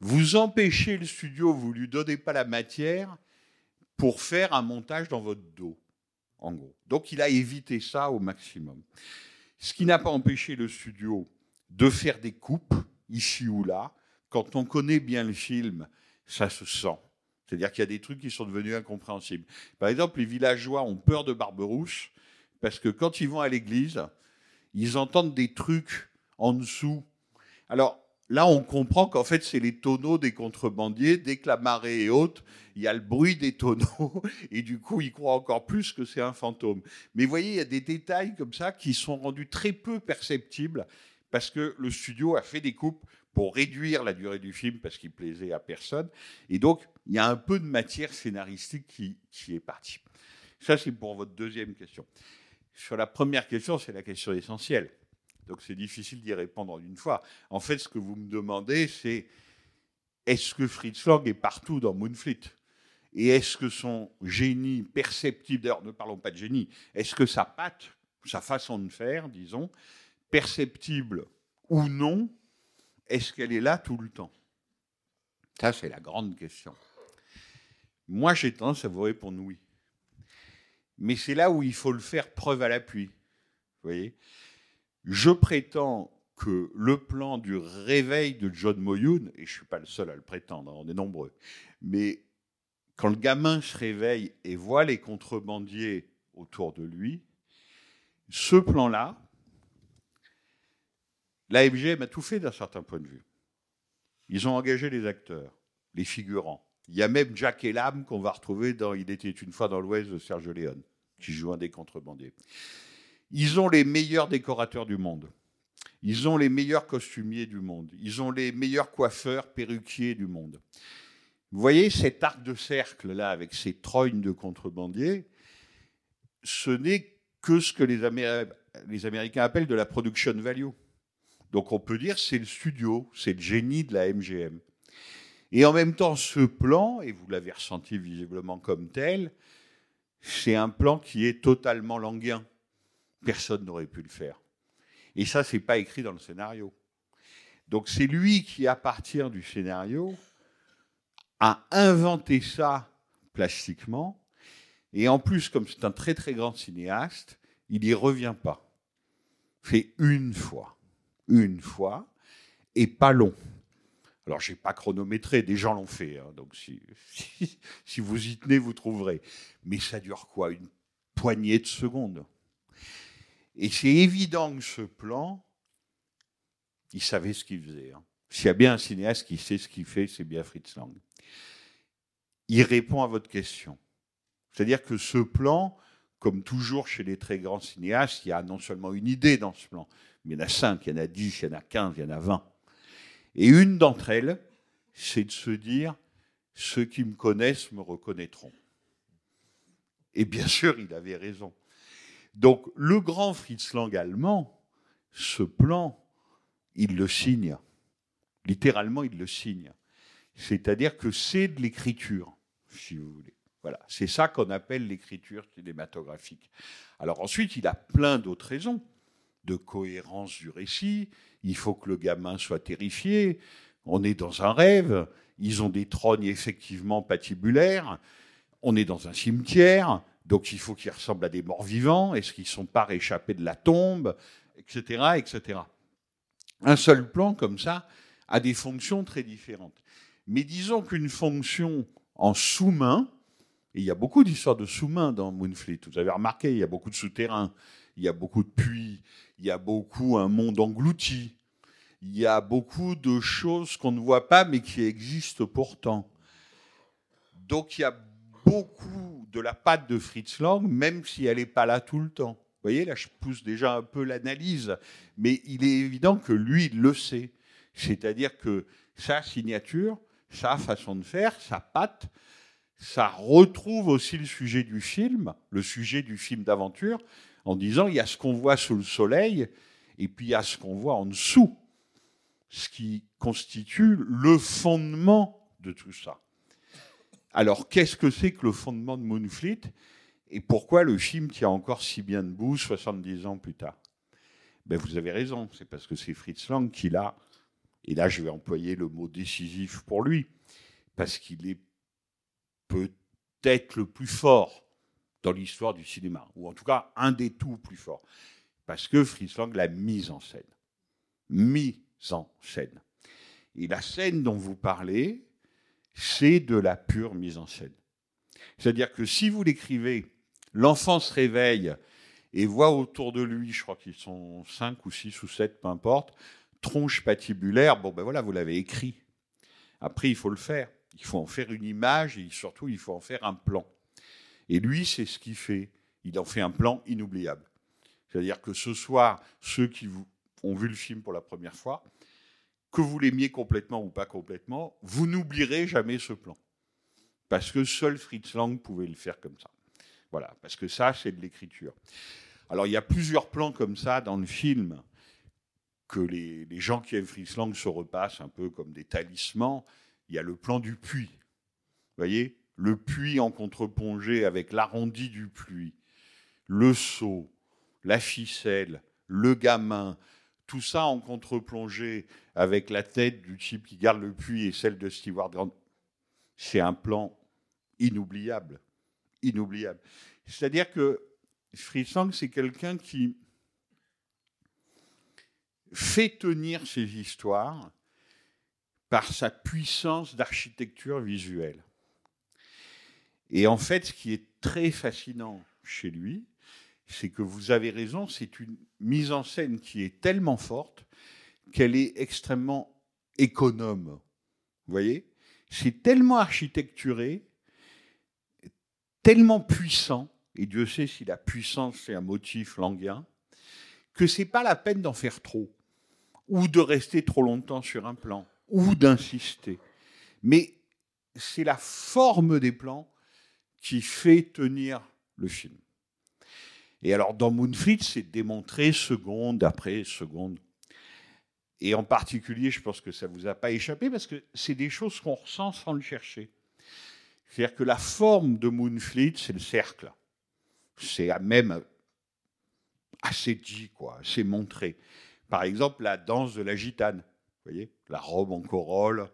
vous empêchez le studio, vous lui donnez pas la matière pour faire un montage dans votre dos, en gros. Donc il a évité ça au maximum. Ce qui n'a pas empêché le studio de faire des coupes, ici ou là. Quand on connaît bien le film, ça se sent. C'est-à-dire qu'il y a des trucs qui sont devenus incompréhensibles. Par exemple, les villageois ont peur de Barberousse parce que quand ils vont à l'église, ils entendent des trucs en dessous. Alors là, on comprend qu'en fait, c'est les tonneaux des contrebandiers. Dès que la marée est haute, il y a le bruit des tonneaux et du coup, ils croient encore plus que c'est un fantôme. Mais vous voyez, il y a des détails comme ça qui sont rendus très peu perceptibles parce que le studio a fait des coupes pour réduire la durée du film parce qu'il plaisait à personne. Et donc, il y a un peu de matière scénaristique qui, qui est partie. Ça, c'est pour votre deuxième question. Sur la première question, c'est la question essentielle. Donc, c'est difficile d'y répondre en une fois. En fait, ce que vous me demandez, c'est est-ce que Fritz Lang est partout dans Moonfleet? Et est-ce que son génie perceptible, d'ailleurs, ne parlons pas de génie, est-ce que sa patte, sa façon de faire, disons, perceptible ou non, est-ce qu'elle est là tout le temps? Ça, c'est la grande question. Moi, j'ai tendance à vous répondre oui. Mais c'est là où il faut le faire preuve à l'appui. Vous voyez? Je prétends que le plan du réveil de John Moyun, et je ne suis pas le seul à le prétendre, on est nombreux, mais quand le gamin se réveille et voit les contrebandiers autour de lui, ce plan-là, la MGM a tout fait d'un certain point de vue. Ils ont engagé les acteurs, les figurants. Il y a même Jack Elam qu'on va retrouver dans Il était une fois dans l'Ouest de Serge Léon, qui joue un des contrebandiers. Ils ont les meilleurs décorateurs du monde. Ils ont les meilleurs costumiers du monde. Ils ont les meilleurs coiffeurs, perruquiers du monde. Vous voyez cet arc de cercle là avec ces trognes de contrebandiers, ce n'est que ce que les, Américains appellent de la production value. Donc on peut dire c'est le studio, c'est le génie de la MGM. Et en même temps, ce plan, et vous l'avez ressenti visiblement comme tel, c'est un plan qui est totalement languien. Personne n'aurait pu le faire. Et ça, c'est pas écrit dans le scénario. Donc c'est lui qui, à partir du scénario, a inventé ça plastiquement. Et en plus, comme c'est un très très grand cinéaste, il n'y revient pas. Fait une fois une fois et pas long. Alors, je n'ai pas chronométré, des gens l'ont fait, hein, donc si, si, vous y tenez, vous trouverez. Mais ça dure quoi? Une poignée de secondes. Et c'est évident que ce plan, il savait ce qu'il faisait. Hein. S'il y a bien un cinéaste qui sait ce qu'il fait, c'est bien Fritz Lang. Il répond à votre question. C'est-à-dire que ce plan, comme toujours chez les très grands cinéastes, il y a non seulement une idée dans ce plan, il y en a cinq, il y en a dix, il y en a quinze, il y en a vingt. Et une d'entre elles, c'est de se dire ceux qui me connaissent me reconnaîtront. Et bien sûr, il avait raison. Donc, le grand Fritz Lang allemand, ce plan, il le signe. Littéralement, il le signe. C'est-à-dire que c'est de l'écriture, si vous voulez. Voilà, c'est ça qu'on appelle l'écriture cinématographique. Alors ensuite, il a plein d'autres raisons de cohérence du récit. Il faut que le gamin soit terrifié. On est dans un rêve. Ils ont des trônes effectivement patibulaires. On est dans un cimetière. Donc il faut qu'ils ressemblent à des morts vivants. Est-ce qu'ils ne sont pas réchappés de la tombe Etc. etc. Un seul plan comme ça a des fonctions très différentes. Mais disons qu'une fonction en sous-main, et il y a beaucoup d'histoires de sous-main dans Moonfleet, vous avez remarqué, il y a beaucoup de souterrains, il y a beaucoup de puits, il y a beaucoup un monde englouti, il y a beaucoup de choses qu'on ne voit pas mais qui existent pourtant. Donc il y a beaucoup de la patte de Fritz Lang, même si elle n'est pas là tout le temps. Vous voyez, là, je pousse déjà un peu l'analyse, mais il est évident que lui, il le sait. C'est-à-dire que sa signature, sa façon de faire, sa patte, ça retrouve aussi le sujet du film, le sujet du film d'aventure, en disant il y a ce qu'on voit sous le soleil, et puis il y a ce qu'on voit en dessous, ce qui constitue le fondement de tout ça. Alors, qu'est-ce que c'est que le fondement de Moonfleet et pourquoi le film tient encore si bien debout 70 ans plus tard? Ben, Vous avez raison, c'est parce que c'est Fritz Lang qui l'a, et là je vais employer le mot décisif pour lui, parce qu'il est peut-être le plus fort dans l'histoire du cinéma, ou en tout cas un des tout plus forts, parce que Fritz Lang l'a mise en scène. Mise en scène. Et la scène dont vous parlez, c'est de la pure mise en scène. C'est-à-dire que si vous l'écrivez L'enfant se réveille et voit autour de lui, je crois qu'ils sont cinq ou six ou sept, peu importe, tronche patibulaire. Bon, ben voilà, vous l'avez écrit. Après, il faut le faire. Il faut en faire une image et surtout, il faut en faire un plan. Et lui, c'est ce qu'il fait. Il en fait un plan inoubliable. C'est-à-dire que ce soir, ceux qui ont vu le film pour la première fois, que vous l'aimiez complètement ou pas complètement, vous n'oublierez jamais ce plan. Parce que seul Fritz Lang pouvait le faire comme ça. Voilà, parce que ça, c'est de l'écriture. Alors, il y a plusieurs plans comme ça dans le film que les, gens qui aiment Fritz Lang se repassent un peu comme des talismans. Il y a le plan du puits. Vous voyez Le puits en contre-plongée avec l'arrondi du puits, le seau, la ficelle, le gamin, tout ça en contre-plongée avec la tête du type qui garde le puits et celle de Stewart Grant. C'est un plan inoubliable inoubliable. C'est-à-dire que Fritz Lang, c'est quelqu'un qui fait tenir ses histoires par sa puissance d'architecture visuelle. Et en fait, ce qui est très fascinant chez lui, c'est que vous avez raison, c'est une mise en scène qui est tellement forte qu'elle est extrêmement économe. Vous voyez? C'est tellement architecturé tellement puissant, et Dieu sait si la puissance c'est un motif languien, que c'est pas la peine d'en faire trop, ou de rester trop longtemps sur un plan, ou d'insister. Mais c'est la forme des plans qui fait tenir le film. Et alors dans Moonfleet, c'est démontré seconde après seconde. Et en particulier, je pense que ça ne vous a pas échappé parce que c'est des choses qu'on ressent sans le chercher. C'est-à-dire que la forme de Moonfleet, c'est le cercle. C'est même assez dit, quoi, assez montré. Par exemple, la danse de la gitane. Vous voyez La robe en corolle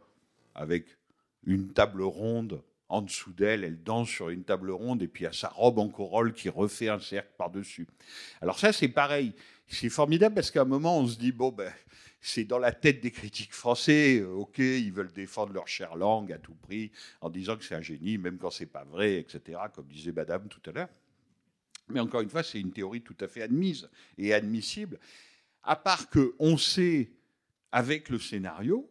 avec une table ronde en dessous d'elle, elle danse sur une table ronde et puis il a sa robe en corolle qui refait un cercle par-dessus. Alors ça, c'est pareil. C'est formidable parce qu'à un moment, on se dit, bon, ben, c'est dans la tête des critiques français. Euh, ok, ils veulent défendre leur chère langue à tout prix en disant que c'est un génie, même quand c'est pas vrai, etc. Comme disait Madame tout à l'heure. Mais encore une fois, c'est une théorie tout à fait admise et admissible. À part que on sait avec le scénario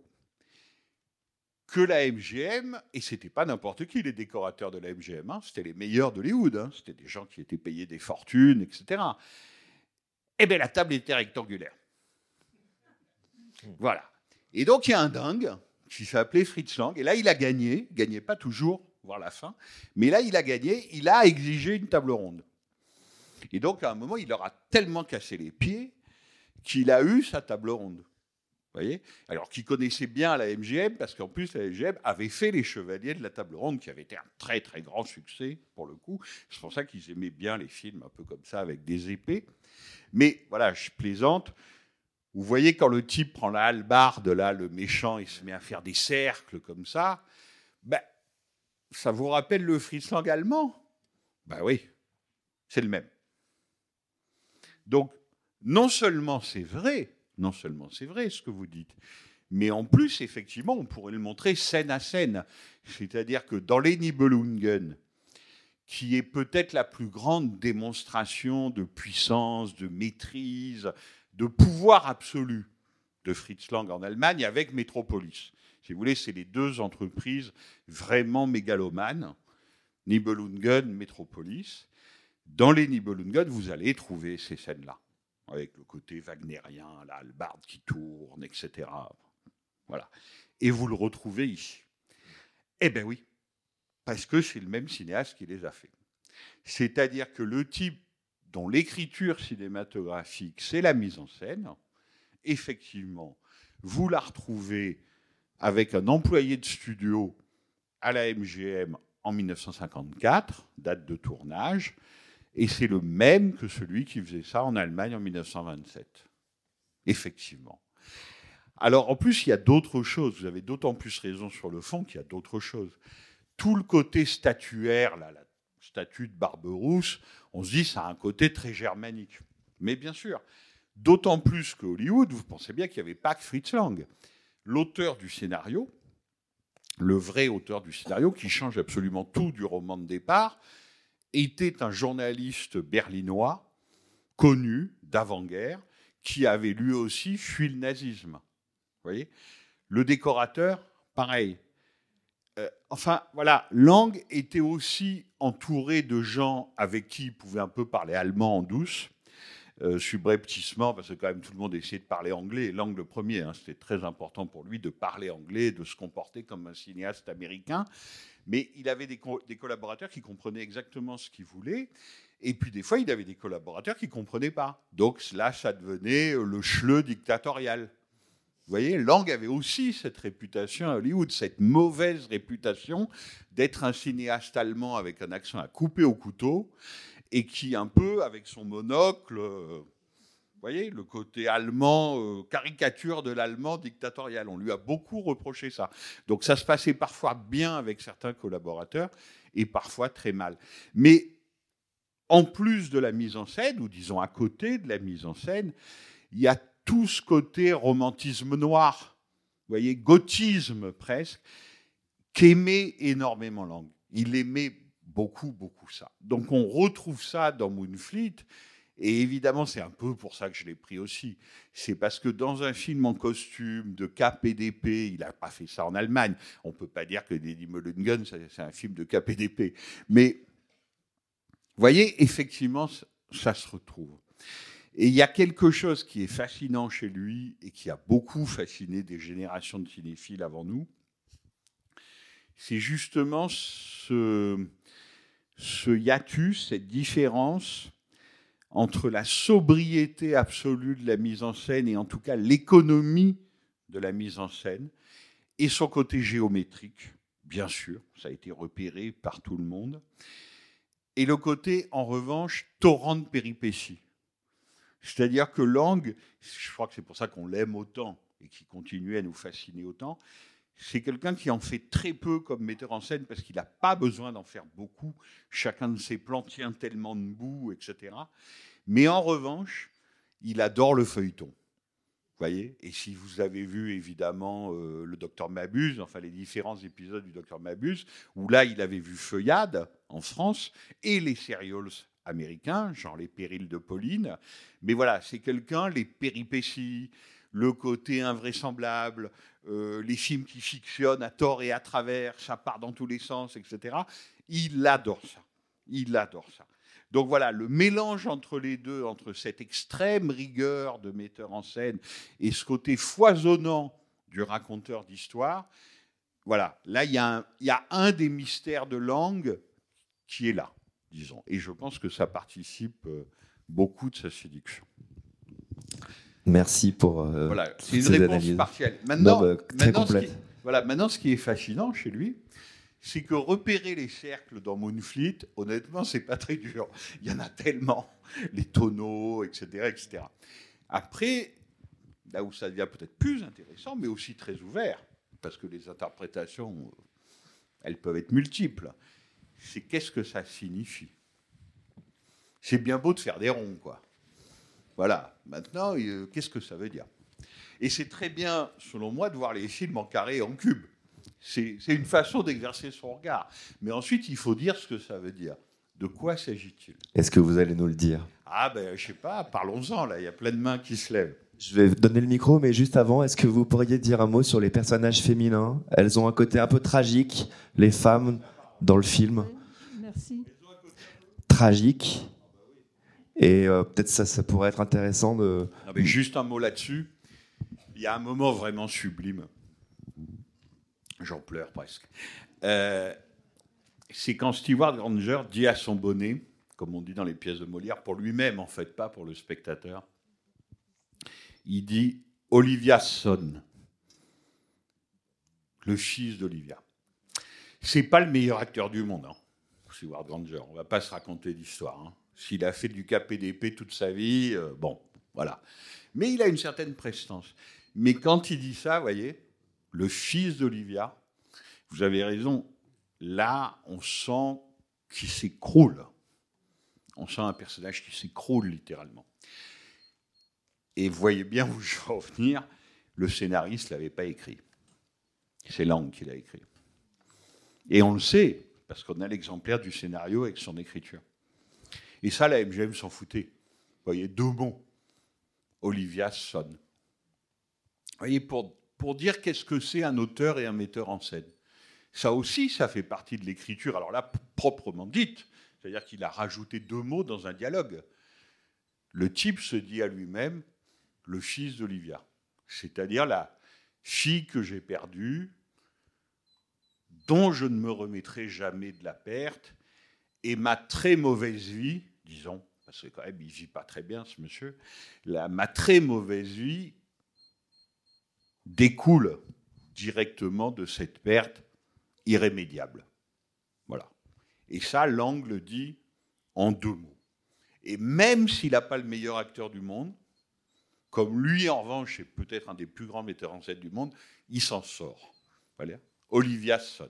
que la MGM, et c'était pas n'importe qui les décorateurs de la MGM, hein, c'était les meilleurs d'Hollywood, hein, c'était des gens qui étaient payés des fortunes, etc. Eh bien, la table était rectangulaire. Voilà. Et donc, il y a un dingue qui s'appelait Fritz Lang. Et là, il a gagné. Il gagnait pas toujours, voire la fin. Mais là, il a gagné. Il a exigé une table ronde. Et donc, à un moment, il leur a tellement cassé les pieds qu'il a eu sa table ronde. Alors qu'il connaissait bien la MGM, parce qu'en plus, la MGM avait fait Les Chevaliers de la Table Ronde, qui avait été un très très grand succès, pour le coup. C'est pour ça qu'ils aimaient bien les films un peu comme ça, avec des épées. Mais voilà, je plaisante. Vous voyez quand le type prend la hallebarde, là, le méchant, il se met à faire des cercles comme ça, ben, ça vous rappelle le Friesland allemand? Ben oui, c'est le même. Donc, non seulement c'est vrai, non seulement c'est vrai ce que vous dites, mais en plus, effectivement, on pourrait le montrer scène à scène. C'est-à-dire que dans les Nibelungen, qui est peut-être la plus grande démonstration de puissance, de maîtrise, de pouvoir absolu de Fritz Lang en Allemagne avec Metropolis. Si vous voulez, c'est les deux entreprises vraiment mégalomanes, Nibelungen, Metropolis. Dans les Nibelungen, vous allez trouver ces scènes-là, avec le côté wagnérien, là, le barde qui tourne, etc. Voilà. Et vous le retrouvez ici. Eh bien oui, parce que c'est le même cinéaste qui les a fait. C'est-à-dire que le type dont l'écriture cinématographique, c'est la mise en scène, effectivement, vous la retrouvez avec un employé de studio à la MGM en 1954, date de tournage, et c'est le même que celui qui faisait ça en Allemagne en 1927. Effectivement. Alors en plus, il y a d'autres choses. Vous avez d'autant plus raison sur le fond qu'il y a d'autres choses. Tout le côté statuaire, la statue de Barberousse, on se dit ça a un côté très germanique. Mais bien sûr, d'autant plus que Hollywood, vous pensez bien qu'il n'y avait pas que Fritz Lang. L'auteur du scénario, le vrai auteur du scénario, qui change absolument tout du roman de départ, était un journaliste berlinois connu d'avant-guerre qui avait lui aussi fui le nazisme. Vous voyez? Le décorateur, pareil. Euh, enfin, voilà, Lang était aussi entouré de gens avec qui il pouvait un peu parler allemand en douce, euh, subrepticement, parce que quand même tout le monde essayait de parler anglais, Lang le premier, hein, c'était très important pour lui de parler anglais, de se comporter comme un cinéaste américain. Mais il avait des, collaborateurs qui comprenaient exactement ce qu'il voulait. Et puis des fois, il avait des collaborateurs qui ne comprenaient pas. Donc là, ça devenait le chleu dictatorial. Vous voyez, Lang avait aussi cette réputation à Hollywood, cette mauvaise réputation d'être un cinéaste allemand avec un accent à couper au couteau et qui, un peu, avec son monocle, euh, voyez, le côté allemand, euh, caricature de l'allemand dictatorial. On lui a beaucoup reproché ça. Donc ça se passait parfois bien avec certains collaborateurs et parfois très mal. Mais en plus de la mise en scène, ou disons à côté de la mise en scène, il y a tout ce côté romantisme noir, vous voyez, gothisme presque, qu'aimait énormément Lang. Il aimait beaucoup, beaucoup ça. Donc on retrouve ça dans Moonfleet. Et évidemment, c'est un peu pour ça que je l'ai pris aussi. C'est parce que dans un film en costume de KPDP, il n'a pas fait ça en Allemagne. On ne peut pas dire que Lady Mulligan, c'est un film de KPDP. Mais, vous voyez, effectivement, ça se retrouve. Et il y a quelque chose qui est fascinant chez lui et qui a beaucoup fasciné des générations de cinéphiles avant nous. C'est justement ce, ce hiatus, cette différence entre la sobriété absolue de la mise en scène et en tout cas l'économie de la mise en scène et son côté géométrique, bien sûr, ça a été repéré par tout le monde, et le côté, en revanche, torrent de péripéties. C'est-à-dire que Lang, je crois que c'est pour ça qu'on l'aime autant et qui continue à nous fasciner autant, c'est quelqu'un qui en fait très peu comme metteur en scène parce qu'il n'a pas besoin d'en faire beaucoup. Chacun de ses plans tient tellement de bout, etc. Mais en revanche, il adore le feuilleton. Vous voyez? Et si vous avez vu évidemment euh, le docteur Mabuse, enfin les différents épisodes du docteur Mabuse, où là il avait vu Feuillade en France et les serials américains, genre les périls de Pauline. Mais voilà, c'est quelqu'un, les péripéties, le côté invraisemblable, euh, les films qui fictionnent à tort et à travers, ça part dans tous les sens, etc. Il adore ça. Il adore ça. Donc voilà, le mélange entre les deux, entre cette extrême rigueur de metteur en scène et ce côté foisonnant du raconteur d'histoire, voilà, là, il y, a un, des mystères de langue qui est là, disons. Et je pense que ça participe euh, beaucoup de sa séduction. Merci pour. Euh, voilà, c'est une réponse partielle. Maintenant, bah, maintenant, ce qui, voilà, maintenant, ce qui est fascinant chez lui, c'est que repérer les cercles dans Moonfleet, honnêtement, c'est pas très dur. Il y en a tellement, les tonneaux, etc., etc. Après, là où ça devient peut-être plus intéressant, mais aussi très ouvert, parce que les interprétations, elles peuvent être multiples, c'est qu'est-ce que ça signifie? C'est bien beau de faire des ronds, quoi. Voilà. Maintenant, euh, qu'est-ce que ça veut dire? Et c'est très bien, selon moi, de voir les films en carré et en cube. C'est une façon d'exercer son regard. Mais ensuite, il faut dire ce que ça veut dire. De quoi s'agit-il? Est-ce que vous allez nous le dire? Ah ben, je sais pas, parlons-en, là, il y a plein de mains qui se lèvent. Je vais donner le micro, mais juste avant, est-ce que vous pourriez dire un mot sur les personnages féminins? Elles ont un côté un peu tragique, les femmes dans le film. Merci. Tragique. Et euh, peut-être ça, pourrait être intéressant de. Juste un mot là-dessus. Il y a un moment vraiment sublime. J'en pleure presque. Euh, c'est quand Stewart Granger dit à son bonnet, comme on dit dans les pièces de Molière, pour lui-même en fait, pas pour le spectateur, il dit Olivia sonne. Le fils d'Olivia. C'est pas le meilleur acteur du monde, hein, Stewart Granger. On va pas se raconter d'histoire. Hein. S'il a fait du KPDP toute sa vie, euh, bon, voilà. Mais il a une certaine prestance. Mais quand il dit ça, vous voyez, le fils d'Olivia, vous avez raison, là, on sent qu'il s'écroule. On sent un personnage qui s'écroule littéralement. Et voyez bien où je veux en venir, le scénariste ne l'avait pas écrit. C'est Lang qui l'a écrit. Et on le sait, parce qu'on a l'exemplaire du scénario avec son écriture. Et ça, la MGM s'en foutait. Vous voyez, deux mots. Olivia sonne. Vous voyez, pour, pour dire qu'est-ce que c'est un auteur et un metteur en scène. Ça aussi, ça fait partie de l'écriture. Alors là, proprement dite, c'est-à-dire qu'il a rajouté deux mots dans un dialogue. Le type se dit à lui-même le fils d'Olivia, c'est-à-dire la fille que j'ai perdue, dont je ne me remettrai jamais de la perte, et ma très mauvaise vie, disons, parce que quand même il vit pas très bien ce monsieur, ma très mauvaise vie découle directement de cette perte irrémédiable. Voilà. Et ça, l'angle dit en deux mots. Et même s'il n'a pas le meilleur acteur du monde, comme lui, en revanche, est peut-être un des plus grands metteurs en scène du monde, il s'en sort. Olivia Son.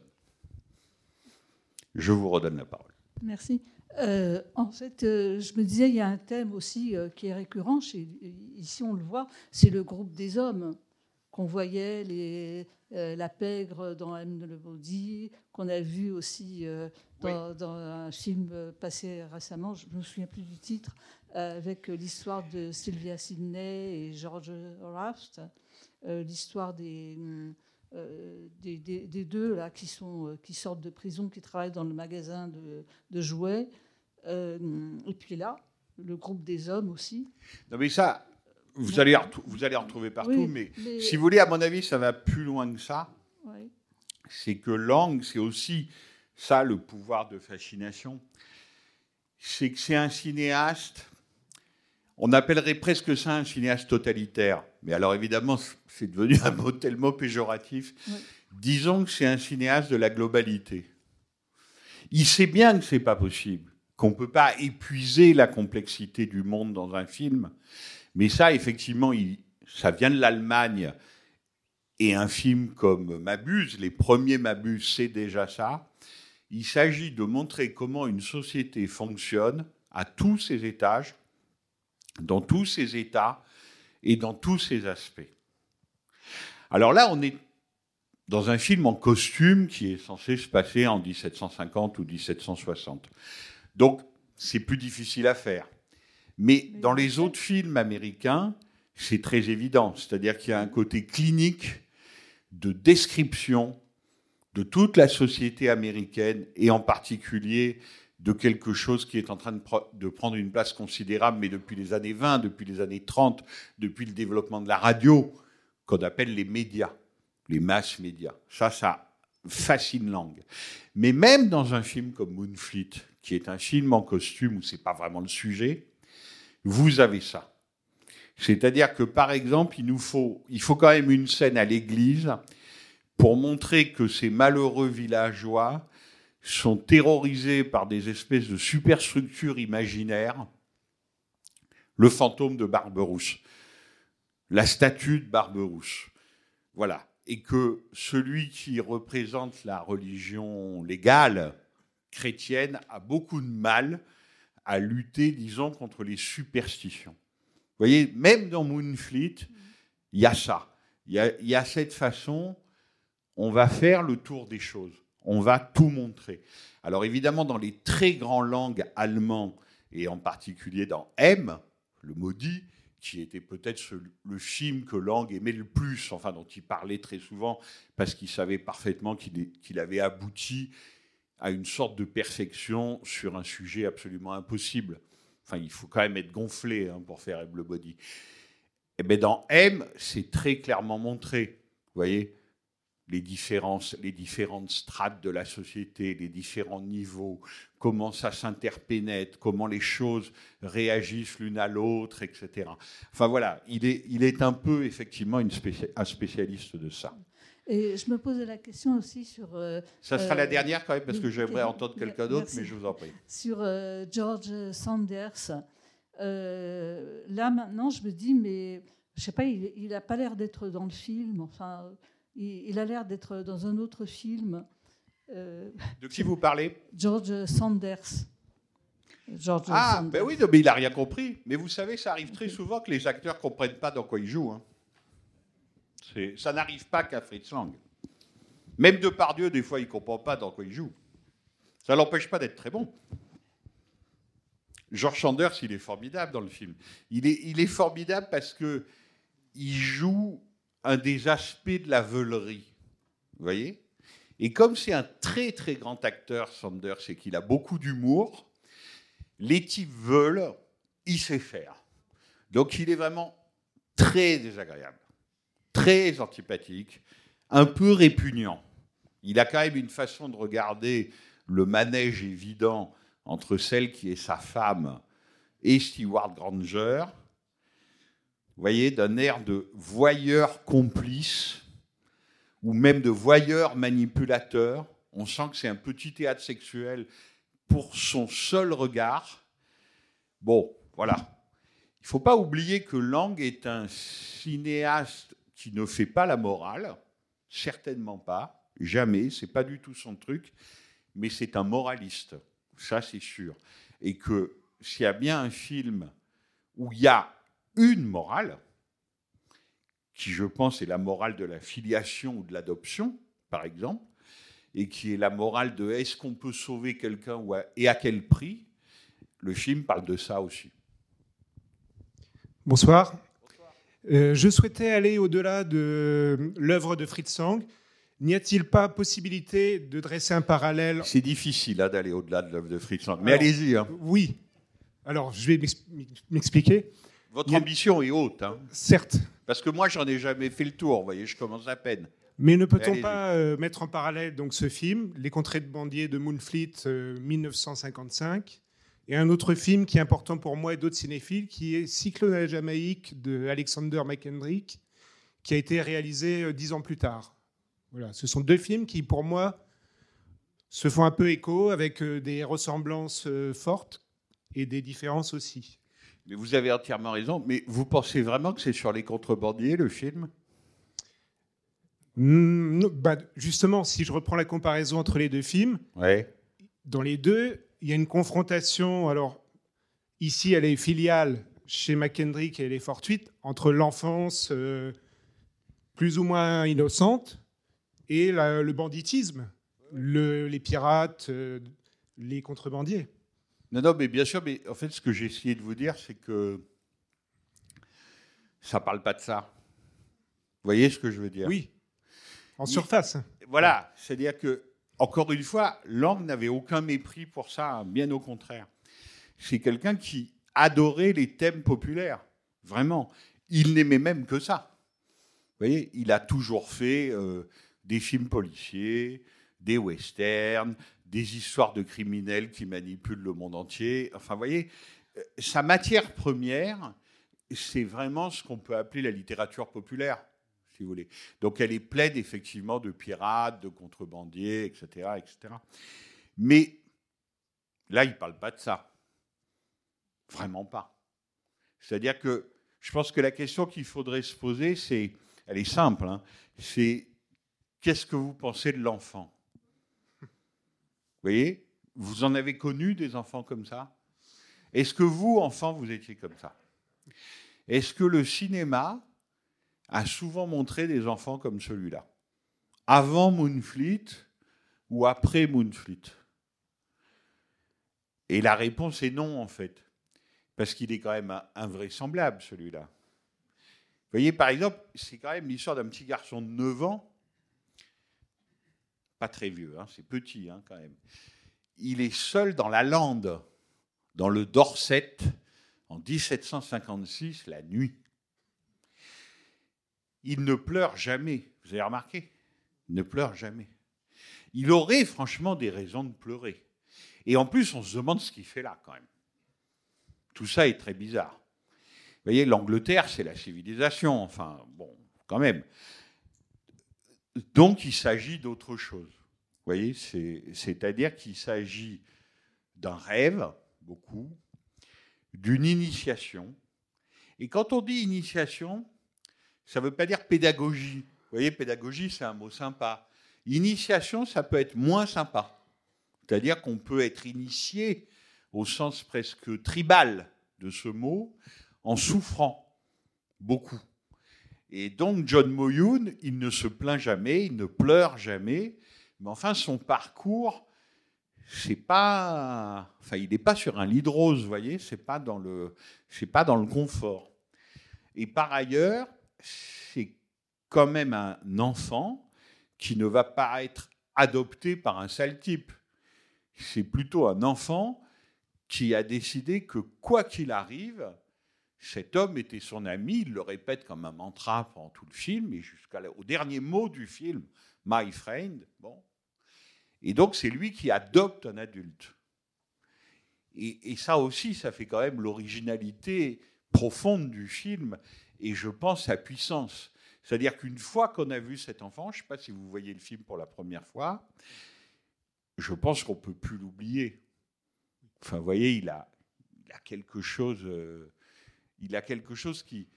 Je vous redonne la parole. Merci. Euh, en fait, euh, je me disais, il y a un thème aussi euh, qui est récurrent, chez, ici on le voit, c'est le groupe des hommes qu'on voyait, les, la pègre dans M. de le Baudy, qu'on a vu aussi dans, dans, un film passé récemment, je ne me souviens plus du titre, avec l'histoire de Sylvia Sidney et George Raft, l'histoire des... Des, des, deux là qui sont qui sortent de prison, qui travaillent dans le magasin de, de jouets, euh, et puis là, le groupe des hommes aussi. Non, mais ça, vous allez, vous allez en retrouver partout, mais, si vous voulez, à mon avis, ça va plus loin que ça. C'est que Lang, c'est aussi ça le pouvoir de fascination. C'est que c'est un cinéaste, on appellerait presque ça un cinéaste totalitaire. Mais alors évidemment, c'est devenu un mot tellement péjoratif. Disons que c'est un cinéaste de la globalité. Il sait bien que c'est pas possible qu'on ne peut pas épuiser la complexité du monde dans un film. Mais ça, effectivement, ça vient de l'Allemagne. Et un film comme Mabuse, les premiers Mabuse, c'est déjà ça. Il s'agit de montrer comment une société fonctionne à tous ses étages, dans tous ses états et dans tous ses aspects. Alors là, on est dans un film en costume qui est censé se passer en 1750 ou 1760. Donc, c'est plus difficile à faire. Mais dans les autres films américains, c'est très évident. C'est-à-dire qu'il y a un côté clinique de description de toute la société américaine et en particulier de quelque chose qui est en train de, prendre une place considérable, mais depuis les années 20, depuis les années 30, depuis le développement de la radio, qu'on appelle les médias, les masses médias. Ça, ça fascine langue. Mais même dans un film comme Moonfleet, qui est un film en costume où c'est pas vraiment le sujet, vous avez ça. C'est-à-dire que par exemple, il nous faut, il faut quand même une scène à l'église pour montrer que ces malheureux villageois sont terrorisés par des espèces de superstructures imaginaires. Le fantôme de Barberousse, la statue de Barberousse. Voilà. Et que celui qui représente la religion légale, chrétienne a beaucoup de mal à lutter, disons, contre les superstitions. Vous voyez, même dans Moonfleet, il y a ça. Il y a, cette façon, on va faire le tour des choses. On va tout montrer. Alors évidemment, dans les très grandes langues allemands, et en particulier dans M, le maudit, qui était peut-être le film que Lang aimait le plus, enfin dont il parlait très souvent, parce qu'il savait parfaitement qu'il avait abouti à une sorte de perfection sur un sujet absolument impossible. Enfin, il faut quand même être gonflé hein, pour faire Able Body. Et eh bien dans M, c'est très clairement montré. Vous voyez les différences, les différentes strates de la société, les différents niveaux, comment ça s'interpénètre, comment les choses réagissent l'une à l'autre, etc. Enfin voilà, il est, il est un peu effectivement une un spécialiste de ça. Et je me posais la question aussi sur. Euh, ça sera la euh, dernière quand même, parce que j'aimerais entendre quelqu'un d'autre, mais je vous en prie. Sur euh, George Sanders. là maintenant, je me dis, mais je sais pas, il n'a pas l'air d'être dans le film. Enfin, il, a l'air d'être dans un autre film. Euh, de qui vous parlez? George Sanders. George ah, ben oui, mais il n'a rien compris. Mais vous savez, ça arrive très souvent que les acteurs ne comprennent pas dans quoi ils jouent. Hein. Ça n'arrive pas qu'à Fritz Lang. Même de par Dieu, des fois, il ne comprend pas dans quoi il joue. Ça ne l'empêche pas d'être très bon. George Sanders, il est formidable dans le film. Il est, il est formidable parce que il joue un des aspects de la veulerie. Vous voyez? Et comme c'est un très très grand acteur, Sanders, et qu'il a beaucoup d'humour, les types veulent, il sait faire. Donc il est vraiment très désagréable, très antipathique, un peu répugnant. Il a quand même une façon de regarder le manège évident entre celle qui est sa femme et Stewart Granger, vous voyez, d'un air de voyeur complice ou même de voyeur manipulateur. On sent que c'est un petit théâtre sexuel pour son seul regard. Bon, voilà. Il ne faut pas oublier que Lang est un cinéaste qui ne fait pas la morale, certainement pas, jamais, c'est pas du tout son truc, mais c'est un moraliste, ça c'est sûr. Et que s'il y a bien un film où il y a une morale, qui je pense est la morale de la filiation ou de l'adoption, par exemple, et qui est la morale de est-ce qu'on peut sauver quelqu'un et à quel prix, le film parle de ça aussi. Bonsoir. Euh, je souhaitais aller au-delà de l'œuvre de Fritz Lang. N'y a-t-il pas possibilité de dresser un parallèle C'est difficile hein, d'aller au-delà de l'œuvre de Fritz Lang, mais allez-y. Hein. Oui. Alors, je vais m'expliquer. Votre ambition est haute. Hein. Certes. Parce que moi, j'en ai jamais fait le tour, vous voyez, je commence à peine. Mais ne peut-on pas euh, mettre en parallèle donc ce film, Les Contrées de Bandier de Moonfleet, 1955, euh, et un autre film qui est important pour moi et d'autres cinéphiles, qui est Cyclone à la Jamaïque de Alexander McKendrick, qui a été réalisé euh, dix ans plus tard. Voilà, ce sont deux films qui, pour moi, se font un peu écho, avec des ressemblances fortes et des différences aussi. Mais vous avez entièrement raison. Mais vous pensez vraiment que c'est sur les contrebandiers, le film? Hmm, bah, Justement, si je reprends la comparaison entre les deux films, dans les deux, il y a une confrontation. Alors, ici, elle est filiale chez McKendrick et elle est fortuite entre l'enfance euh, plus ou moins innocente et le banditisme, les pirates, euh, les contrebandiers. Non, non, mais bien sûr, mais en fait, ce que j'ai essayé de vous dire, c'est que ça parle pas de ça. Vous voyez ce que je veux dire? Oui, en surface. Voilà, c'est-à-dire que, encore une fois, Lang n'avait aucun mépris pour ça, bien au contraire. C'est quelqu'un qui adorait les thèmes populaires, vraiment. Il n'aimait même que ça. Vous voyez, il a toujours fait euh, des films policiers, des westerns, des histoires de criminels qui manipulent le monde entier. Enfin, vous voyez, euh, sa matière première, c'est vraiment ce qu'on peut appeler la littérature populaire, si vous voulez. Donc, elle est pleine effectivement de pirates, de contrebandiers, etc., etc. Mais là, il ne parle pas de ça. Vraiment pas. C'est-à-dire que je pense que la question qu'il faudrait se poser, c'est, elle est simple, hein, c'est qu'est-ce que vous pensez de l'enfant? Voyez Vous en avez connu des enfants comme ça? Est-ce que vous, enfant, vous étiez comme ça? Est-ce que le cinéma a souvent montré des enfants comme celui-là? Avant Moonfleet ou après Moonfleet? Et la réponse est non, en fait. parce qu'il est quand même invraisemblable, celui-là. Vous voyez, par exemple, c'est quand même l'histoire d'un petit garçon de 9 ans, pas très vieux, hein, c'est petit hein, quand même. Il est seul dans la lande, dans le Dorset, en 1756, la nuit. Il ne pleure jamais, vous avez remarqué? Il ne pleure jamais. Il aurait franchement des raisons de pleurer. Et en plus, on se demande ce qu'il fait là quand même. Tout ça est très bizarre. Vous voyez, l'Angleterre, c'est la civilisation, enfin, bon, quand même. Donc, il s'agit d'autre chose. Vous voyez, c'est-à-dire qu'il s'agit d'un rêve, beaucoup, d'une initiation. Et quand on dit initiation, ça ne veut pas dire pédagogie. Vous voyez, pédagogie, c'est un mot sympa. Initiation, ça peut être moins sympa. C'est-à-dire qu'on peut être initié au sens presque tribal de ce mot en souffrant beaucoup. Et donc John Moyoun, il ne se plaint jamais, il ne pleure jamais, mais enfin son parcours, c'est pas, enfin il n'est pas sur un lit de rose, vous voyez, c'est pas dans le, c'est pas dans le confort. Et par ailleurs, c'est quand même un enfant qui ne va pas être adopté par un sale type. C'est plutôt un enfant qui a décidé que quoi qu'il arrive, cet homme était son ami, il le répète comme un mantra pendant tout le film, et jusqu'au dernier mot du film, My friend. Bon. Et donc c'est lui qui adopte un adulte. Et, ça aussi, ça fait quand même l'originalité profonde du film, et je pense sa puissance. C'est-à-dire qu'une fois qu'on a vu cet enfant, je ne sais pas si vous voyez le film pour la première fois, je pense qu'on ne peut plus l'oublier. Enfin, vous voyez, il a, quelque chose, euh, il a quelque chose qui,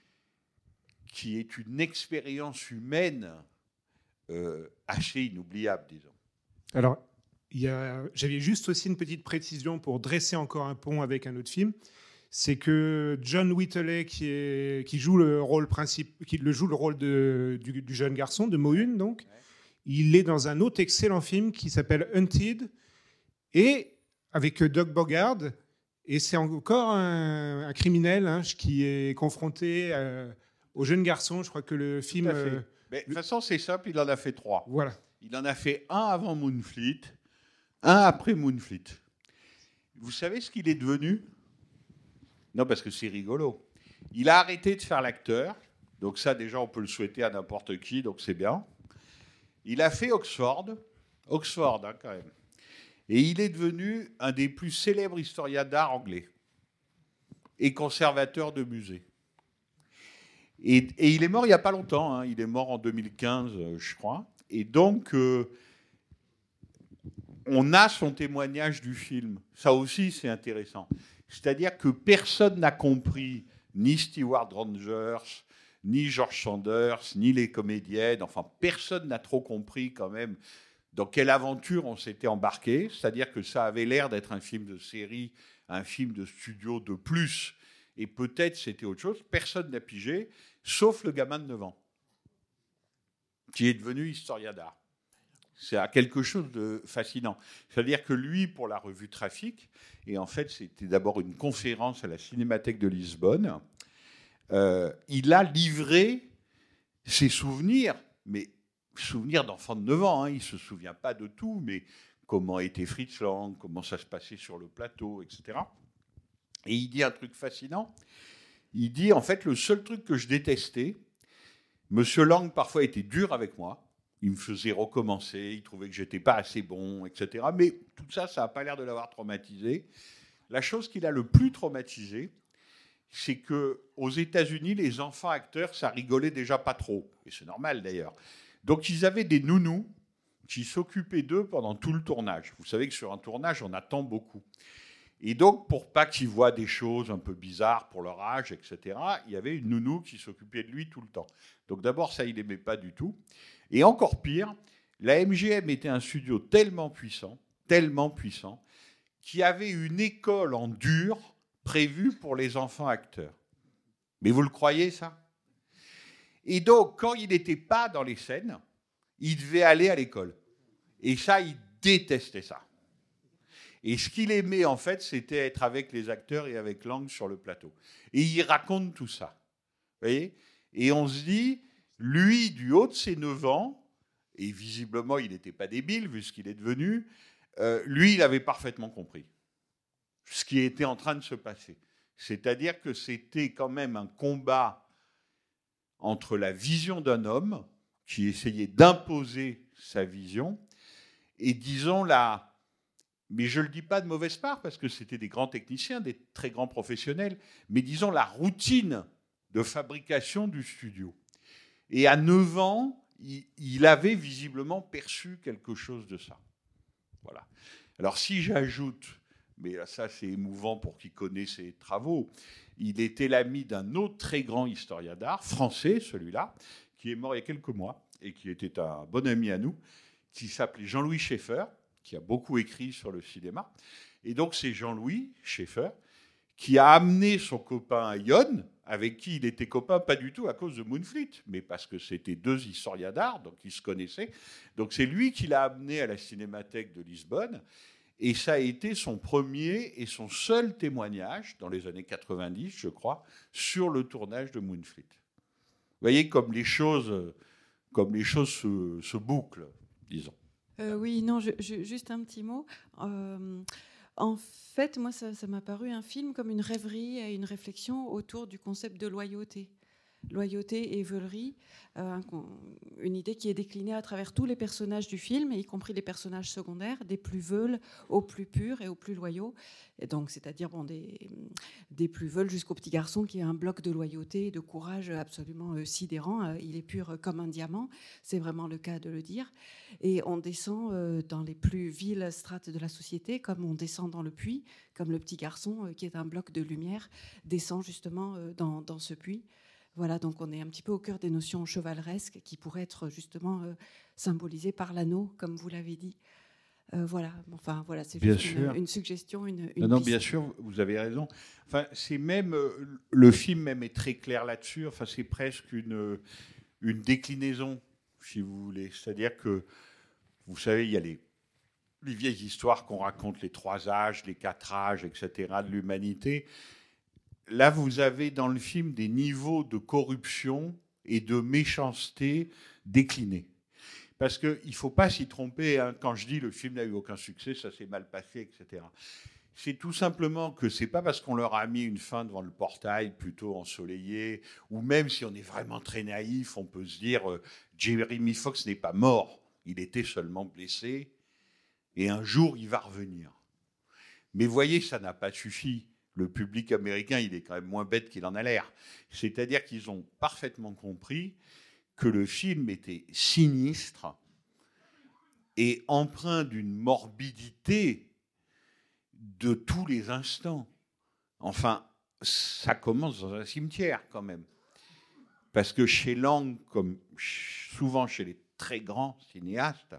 qui est une expérience humaine euh, assez inoubliable, disons. Alors, j'avais juste aussi une petite précision pour dresser encore un pont avec un autre film. C'est que John Whittley, qui, est, qui joue le rôle principal, qui le joue le rôle de, du, jeune garçon de Moon, donc, il est dans un autre excellent film qui s'appelle Hunted. Et avec Doug Bogard. Et c'est encore un, criminel hein, qui est confronté euh, au jeune garçon. Je crois que le film. Euh, de toute façon, c'est simple, il en a fait trois. Voilà. Il en a fait un avant Moonfleet, un après Moonfleet. Vous savez ce qu'il est devenu? Non, parce que c'est rigolo. Il a arrêté de faire l'acteur. Donc, ça, déjà, on peut le souhaiter à n'importe qui, donc c'est bien. Il a fait Oxford. Oxford, hein, quand même. Et il est devenu un des plus célèbres historiens d'art anglais et conservateur de musées. Et, il est mort il n'y a pas longtemps, hein. il est mort en 2015, euh, je crois. Et donc, euh, on a son témoignage du film. Ça aussi, c'est intéressant. C'est-à-dire que personne n'a compris, ni Stewart Rogers, ni George Sanders, ni les comédiennes, enfin, personne n'a trop compris quand même dans quelle aventure on s'était embarqué, c'est-à-dire que ça avait l'air d'être un film de série, un film de studio de plus, et peut-être c'était autre chose, personne n'a pigé, sauf le gamin de 9 ans, qui est devenu historien d'art. C'est quelque chose de fascinant. C'est-à-dire que lui, pour la revue Trafic, et en fait c'était d'abord une conférence à la Cinémathèque de Lisbonne, euh, il a livré ses souvenirs, mais souvenir d'enfant de 9 ans. Hein. Il ne se souvient pas de tout, mais comment était Fritz Lang, comment ça se passait sur le plateau, etc. Et il dit un truc fascinant. Il dit, en fait, le seul truc que je détestais, Monsieur Lang parfois était dur avec moi. Il me faisait recommencer, il trouvait que j'étais pas assez bon, etc. Mais tout ça, ça n'a pas l'air de l'avoir traumatisé. La chose qui l'a le plus traumatisé, c'est que aux États-Unis, les enfants acteurs, ça rigolait déjà pas trop. Et c'est normal d'ailleurs. Donc ils avaient des nounous qui s'occupaient d'eux pendant tout le tournage. Vous savez que sur un tournage, on attend beaucoup. Et donc, pour pas qu'ils voient des choses un peu bizarres pour leur âge, etc., il y avait une nounou qui s'occupait de lui tout le temps. Donc d'abord, ça, il n'aimait pas du tout. Et encore pire, la MGM était un studio tellement puissant, tellement puissant, qui avait une école en dur prévue pour les enfants acteurs. Mais vous le croyez, ça? Et donc, quand il n'était pas dans les scènes, il devait aller à l'école. Et ça, il détestait ça. Et ce qu'il aimait, en fait, c'était être avec les acteurs et avec Lang sur le plateau. Et il raconte tout ça. Vous voyez? Et on se dit, lui, du haut de ses 9 ans, et visiblement, il n'était pas débile vu ce qu'il est devenu, euh, lui, il avait parfaitement compris ce qui était en train de se passer. C'est-à-dire que c'était quand même un combat entre la vision d'un homme qui essayait d'imposer sa vision et disons la mais je ne le dis pas de mauvaise part parce que c'était des grands techniciens, des très grands professionnels, mais disons la routine de fabrication du studio. Et à 9 ans, il, avait visiblement perçu quelque chose de ça. Voilà. Alors si j'ajoute, mais ça c'est émouvant pour qui connaît ses travaux, il était l'ami d'un autre très grand historien d'art, français celui-là, qui est mort il y a quelques mois et qui était un bon ami à nous, qui s'appelait Jean-Louis Schaeffer, qui a beaucoup écrit sur le cinéma. Et donc c'est Jean-Louis Schaeffer qui a amené son copain Ion, avec qui il était copain pas du tout à cause de Moonfleet, mais parce que c'était deux historiens d'art, donc ils se connaissaient. Donc c'est lui qui l'a amené à la Cinémathèque de Lisbonne. Et ça a été son premier et son seul témoignage, dans les années 90, je crois, sur le tournage de Moonfleet. Vous voyez comme les choses, comme les choses se, bouclent, disons. Euh, oui, non, juste un petit mot. Euh, en fait, moi, ça m'a paru un film comme une rêverie et une réflexion autour du concept de loyauté loyauté et veulerie, euh, une idée qui est déclinée à travers tous les personnages du film, y compris les personnages secondaires, des plus veules aux plus purs et aux plus loyaux. Donc, c'est-à-dire bon, des, plus veules jusqu'au petit garçon qui a un bloc de loyauté et de courage absolument euh, sidérant. Euh, il est pur comme un diamant, c'est vraiment le cas de le dire. Et on descend dans les plus viles strates de la société, comme on descend dans le puits, comme le petit garçon qui est un bloc de lumière descend justement dans ce puits. Voilà, donc on est un petit peu au cœur des notions chevaleresques qui pourraient être justement euh, symbolisées par l'anneau, comme vous l'avez dit. Euh, voilà, enfin voilà, c'est juste une, suggestion, une, non, non, bien sûr, vous avez raison. Enfin, c'est même euh, le film même est très clair là-dessus. Enfin, c'est presque une une déclinaison, si vous voulez. C'est-à-dire que vous savez, il y a les les vieilles histoires qu'on raconte, les trois âges, les quatre âges, etc., de l'humanité là, vous avez dans le film des niveaux de corruption et de méchanceté déclinés. Parce qu'il ne faut pas s'y tromper. Hein. Quand je dis le film n'a eu aucun succès, ça s'est mal passé, etc. C'est tout simplement que c'est pas parce qu'on leur a mis une fin devant le portail plutôt ensoleillé, ou même si on est vraiment très naïf, on peut se dire euh, Jeremy Fox n'est pas mort, il était seulement blessé, et un jour il va revenir. Mais voyez, ça n'a pas suffi le public américain, il est quand même moins bête qu'il en a l'air. C'est-à-dire qu'ils ont parfaitement compris que le film était sinistre et empreint d'une morbidité de tous les instants. Enfin, ça commence dans un cimetière quand même. Parce que chez Lang, comme souvent chez les très grands cinéastes,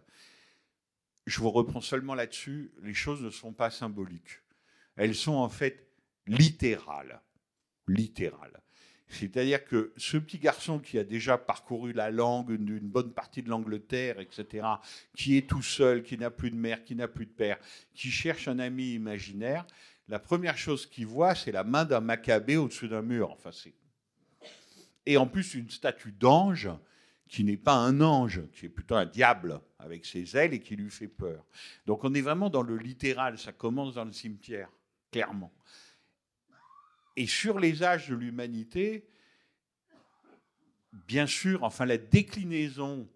je vous reprends seulement là-dessus, les choses ne sont pas symboliques. Elles sont en fait littéral. Littéral. C'est-à-dire que ce petit garçon qui a déjà parcouru la langue d'une bonne partie de l'Angleterre, etc., qui est tout seul, qui n'a plus de mère, qui n'a plus de père, qui cherche un ami imaginaire, la première chose qu'il voit, c'est la main d'un macabé au-dessus d'un mur. Enfin, Et en plus, une statue d'ange qui n'est pas un ange, qui est plutôt un diable avec ses ailes et qui lui fait peur. Donc on est vraiment dans le littéral, ça commence dans le cimetière, clairement. Et sur les âges de l'humanité, bien sûr, enfin la déclinaison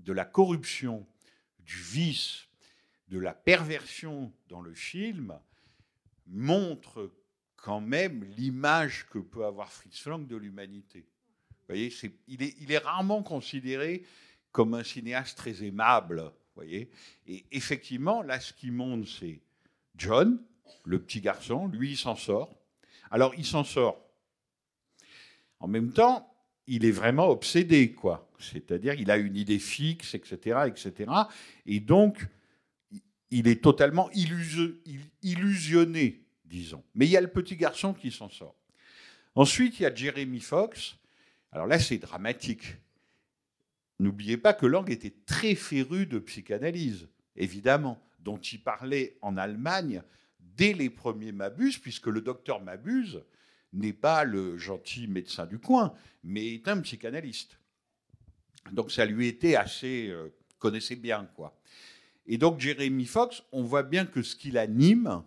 de la corruption, du vice, de la perversion dans le film montre quand même l'image que peut avoir Fritz Lang de l'humanité. Vous voyez, il, est, il est rarement considéré comme un cinéaste très aimable. Voyez Et effectivement, là, ce qui montre, c'est John, le petit garçon, lui, il s'en sort. Alors, il s'en sort. En même temps, il est vraiment obsédé, quoi. C'est-à-dire, il a une idée fixe, etc., etc. Et donc, il est totalement illusionné, disons. Mais il y a le petit garçon qui s'en sort. Ensuite, il y a Jeremy Fox. Alors là, c'est dramatique. N'oubliez pas que Lang était très féru de psychanalyse, évidemment dont il parlait en Allemagne dès les premiers Mabuse, puisque le docteur Mabuse n'est pas le gentil médecin du coin, mais est un psychanalyste. Donc ça lui était assez euh, connaissait bien quoi. Et donc Jeremy Fox, on voit bien que ce qui l'anime,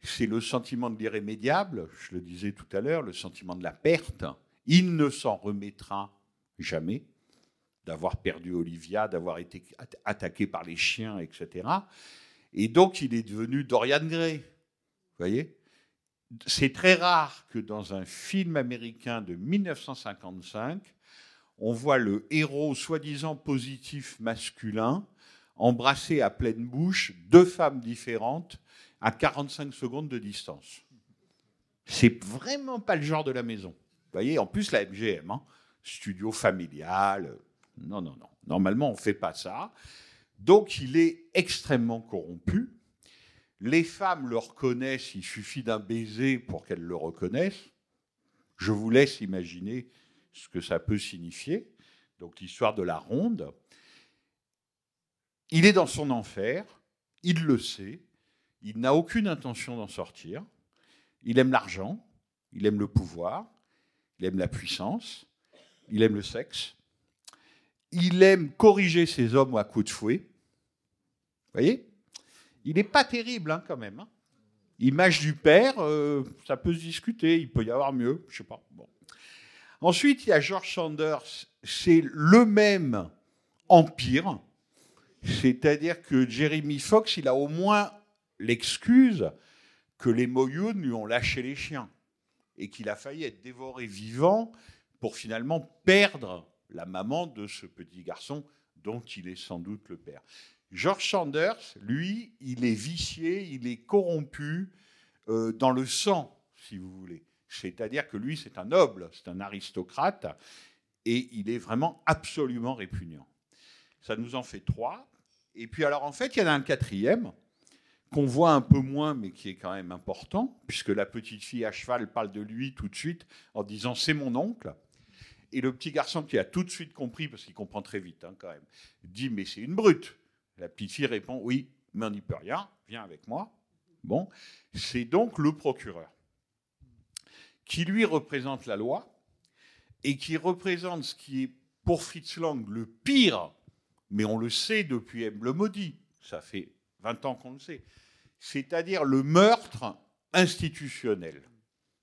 c'est le sentiment de l'irrémédiable, je le disais tout à l'heure, le sentiment de la perte. Il ne s'en remettra jamais d'avoir perdu Olivia, d'avoir été attaqué par les chiens, etc. Et donc il est devenu Dorian Gray. Vous voyez? C'est très rare que dans un film américain de 1955, on voit le héros soi-disant positif masculin embrasser à pleine bouche deux femmes différentes à 45 secondes de distance. C'est vraiment pas le genre de la maison. Vous voyez, en plus la MGM, hein, studio familial. Non, non, non. Normalement, on ne fait pas ça. Donc, il est extrêmement corrompu. Les femmes le reconnaissent, il suffit d'un baiser pour qu'elles le reconnaissent. Je vous laisse imaginer ce que ça peut signifier. Donc, l'histoire de la ronde. Il est dans son enfer, il le sait, il n'a aucune intention d'en sortir. Il aime l'argent, il aime le pouvoir, il aime la puissance, il aime le sexe, il aime corriger ses hommes à coups de fouet. Vous voyez? Il n'est pas terrible hein, quand même. Hein. Image du père, euh, ça peut se discuter, il peut y avoir mieux, je sais pas. Bon. Ensuite, il y a George Sanders, c'est le même empire, c'est-à-dire que Jeremy Fox, il a au moins l'excuse que les Moyun lui ont lâché les chiens et qu'il a failli être dévoré vivant pour finalement perdre la maman de ce petit garçon dont il est sans doute le père. George Sanders, lui, il est vicié, il est corrompu euh, dans le sang, si vous voulez. C'est-à-dire que lui, c'est un noble, c'est un aristocrate, et il est vraiment absolument répugnant. Ça nous en fait trois. Et puis alors, en fait, il y en a un quatrième, qu'on voit un peu moins, mais qui est quand même important, puisque la petite fille à cheval parle de lui tout de suite en disant c'est mon oncle. Et le petit garçon qui a tout de suite compris, parce qu'il comprend très vite hein, quand même, dit mais c'est une brute. La petite fille répond oui, mais on n'y peut rien, viens avec moi. Bon, c'est donc le procureur qui lui représente la loi et qui représente ce qui est pour Fritz Lang le pire, mais on le sait depuis M. le maudit, ça fait 20 ans qu'on le sait, c'est-à-dire le meurtre institutionnel.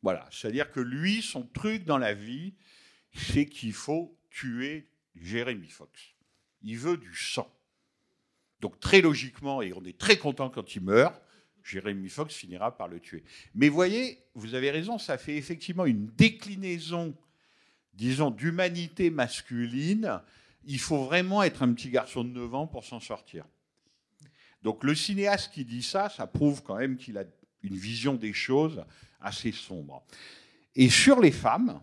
Voilà, c'est-à-dire que lui, son truc dans la vie, c'est qu'il faut tuer Jérémy Fox. Il veut du sang. Donc très logiquement, et on est très content quand il meurt, Jérémy Fox finira par le tuer. Mais voyez, vous avez raison, ça fait effectivement une déclinaison, disons, d'humanité masculine. Il faut vraiment être un petit garçon de 9 ans pour s'en sortir. Donc le cinéaste qui dit ça, ça prouve quand même qu'il a une vision des choses assez sombre. Et sur les femmes,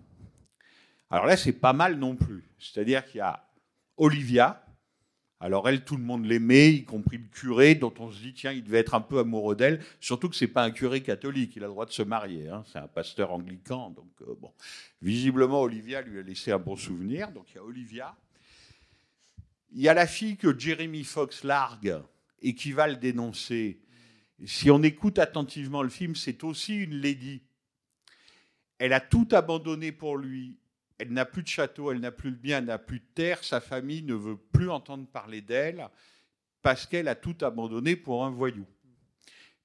alors là, c'est pas mal non plus. C'est-à-dire qu'il y a Olivia. Alors elle, tout le monde l'aimait, y compris le curé, dont on se dit, tiens, il devait être un peu amoureux d'elle. Surtout que c'est pas un curé catholique, il a le droit de se marier. Hein. C'est un pasteur anglican. Donc euh, bon, visiblement, Olivia lui a laissé un bon souvenir. Donc il y a Olivia. Il y a la fille que Jeremy Fox largue et qui va le dénoncer, si on écoute attentivement le film, c'est aussi une lady. Elle a tout abandonné pour lui. Elle n'a plus de château, elle n'a plus de bien, elle n'a plus de terre. Sa famille ne veut plus entendre parler d'elle parce qu'elle a tout abandonné pour un voyou.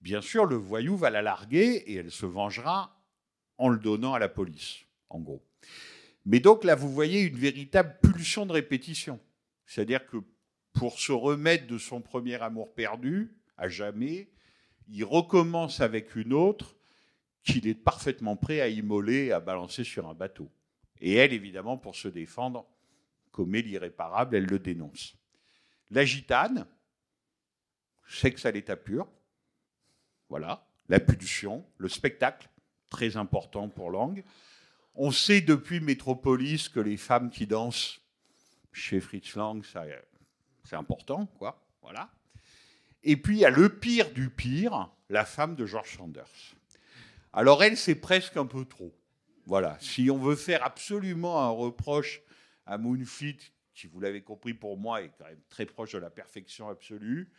Bien sûr, le voyou va la larguer et elle se vengera en le donnant à la police, en gros. Mais donc là, vous voyez une véritable pulsion de répétition. C'est-à-dire que pour se remettre de son premier amour perdu, à jamais, il recommence avec une autre qu'il est parfaitement prêt à immoler, à balancer sur un bateau. Et elle, évidemment, pour se défendre, commet l'irréparable, elle le dénonce. La gitane, sexe à l'état pur, voilà, la pulsion, le spectacle, très important pour Lang. On sait depuis Métropolis que les femmes qui dansent chez Fritz Lang, c'est important, quoi. Voilà. Et puis il y a le pire du pire, la femme de George Sanders. Alors elle, c'est presque un peu trop. Voilà. Si on veut faire absolument un reproche à Moonfleet, qui, vous l'avez compris pour moi, est quand même très proche de la perfection absolue,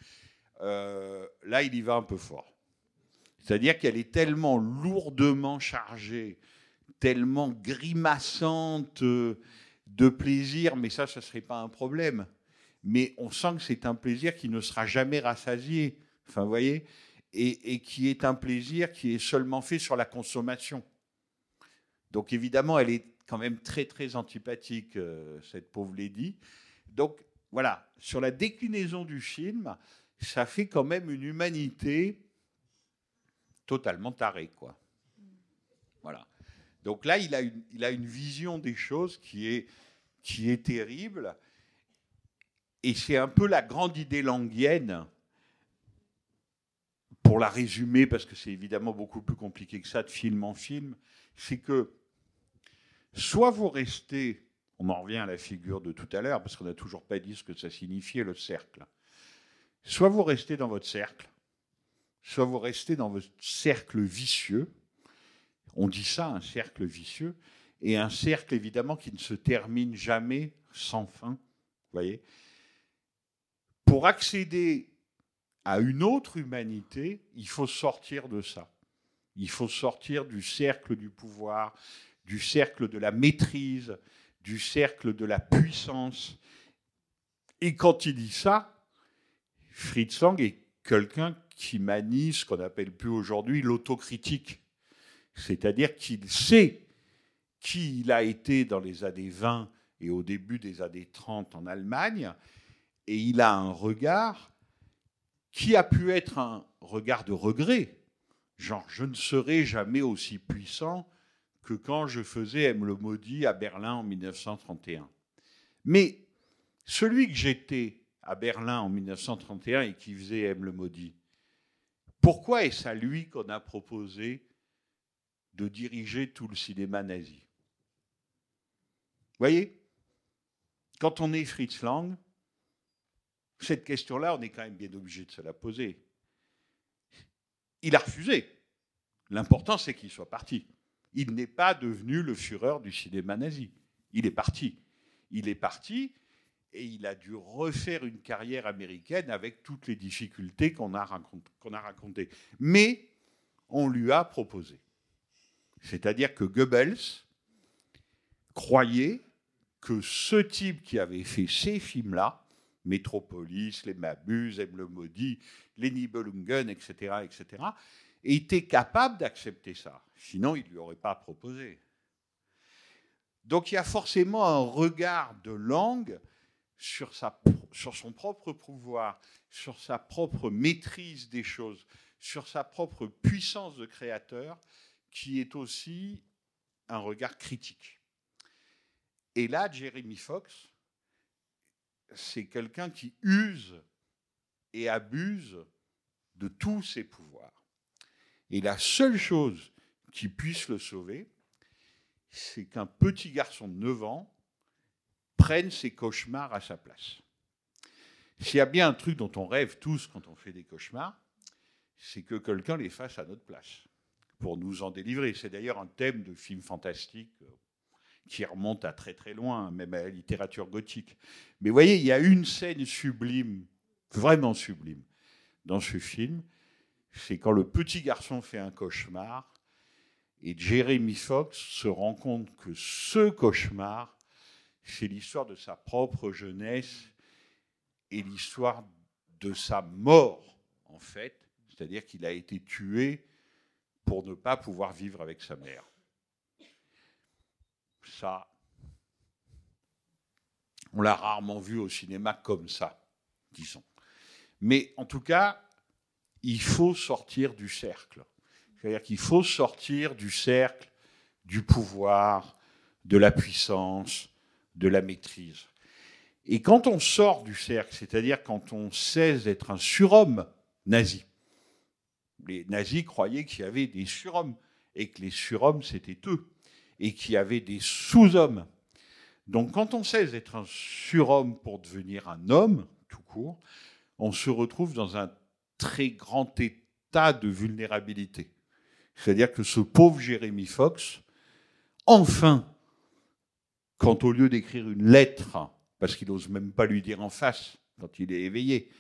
euh, là, il y va un peu fort. C'est-à-dire qu'elle est tellement lourdement chargée, tellement grimaçante euh, de plaisir, mais ça, ce ne serait pas un problème. Mais on sent que c'est un plaisir qui ne sera jamais rassasié. Enfin, vous voyez? Et, qui est un plaisir qui est seulement fait sur la consommation. Donc évidemment, elle est quand même très très antipathique, euh, cette pauvre lady. Donc voilà, sur la déclinaison du film, ça fait quand même une humanité totalement tarée, quoi. Voilà. Donc là, il a une, il a une vision des choses qui est, qui est terrible. Et c'est un peu la grande idée languienne, pour la résumer, parce que c'est évidemment beaucoup plus compliqué que ça de film en film, c'est que soit vous restez, on en revient à la figure de tout à l'heure, parce qu'on n'a toujours pas dit ce que ça signifiait le cercle, soit vous restez dans votre cercle, soit vous restez dans votre cercle vicieux, on dit ça, un cercle vicieux, et un cercle évidemment qui ne se termine jamais sans fin, vous voyez. Pour accéder à une autre humanité, il faut sortir de ça. Il faut sortir du cercle du pouvoir, du cercle de la maîtrise, du cercle de la puissance. Et quand il dit ça, Fritz Lang est quelqu'un qui manie ce qu'on appelle plus aujourd'hui l'autocritique. C'est-à-dire qu'il sait qui il a été dans les années 20 et au début des années 30 en Allemagne, et il a un regard qui a pu être un regard de regret, genre je ne serai jamais aussi puissant que quand je faisais M le maudit à Berlin en 1931. Mais celui que j'étais à Berlin en 1931 et qui faisait M le maudit, pourquoi est-ce à lui qu'on a proposé de diriger tout le cinéma nazi? Vous voyez? Quand on est Fritz Lang, cette question-là, on est quand même bien obligé de se la poser. Il a refusé. L'important, c'est qu'il soit parti. Il n'est pas devenu le fureur du cinéma nazi. Il est parti. Il est parti et il a dû refaire une carrière américaine avec toutes les difficultés qu'on a, racontées. Mais on lui a proposé. C'est-à-dire que Goebbels croyait que ce type qui avait fait ces films-là, Métropolis, Les Mabus, Aime le Maudit, Les Nibelungen, etc., etc., était capable d'accepter ça. Sinon, il ne lui aurait pas proposé. Donc il y a forcément un regard de langue sur, sur son propre pouvoir, sur sa propre maîtrise des choses, sur sa propre puissance de créateur, qui est aussi un regard critique. Et là, Jeremy Fox, c'est quelqu'un qui use et abuse de tous ses pouvoirs. Et la seule chose qui puisse le sauver, c'est qu'un petit garçon de 9 ans prenne ses cauchemars à sa place. S'il y a bien un truc dont on rêve tous quand on fait des cauchemars, c'est que quelqu'un les fasse à notre place, pour nous en délivrer. C'est d'ailleurs un thème de film fantastique euh, qui remonte à très très loin, même à la littérature gothique. Mais vous voyez, il y a une scène sublime, vraiment sublime, dans ce film, c'est quand le petit garçon fait un cauchemar et Jeremy Fox se rend compte que ce cauchemar, c'est l'histoire de sa propre jeunesse et l'histoire de sa mort, en fait. C'est-à-dire qu'il a été tué pour ne pas pouvoir vivre avec sa mère. Ça, on l'a rarement vu au cinéma comme ça, disons. Mais en tout cas, il faut sortir du cercle. C'est-à-dire qu'il faut sortir du cercle du pouvoir, de la puissance, de la maîtrise. Et quand on sort du cercle, c'est-à-dire quand on cesse d'être un surhomme nazi, les nazis croyaient qu'il y avait des surhommes et que les surhommes c'était eux et qu'il y avait des sous-hommes. Donc quand on cesse d'être un surhomme pour devenir un homme, tout court, on se retrouve dans un très grand état de vulnérabilité. C'est-à-dire que ce pauvre Jérémy Fox, enfin, quand au lieu d'écrire une lettre, parce qu'il n'ose même pas lui dire en face, quand il est éveillé,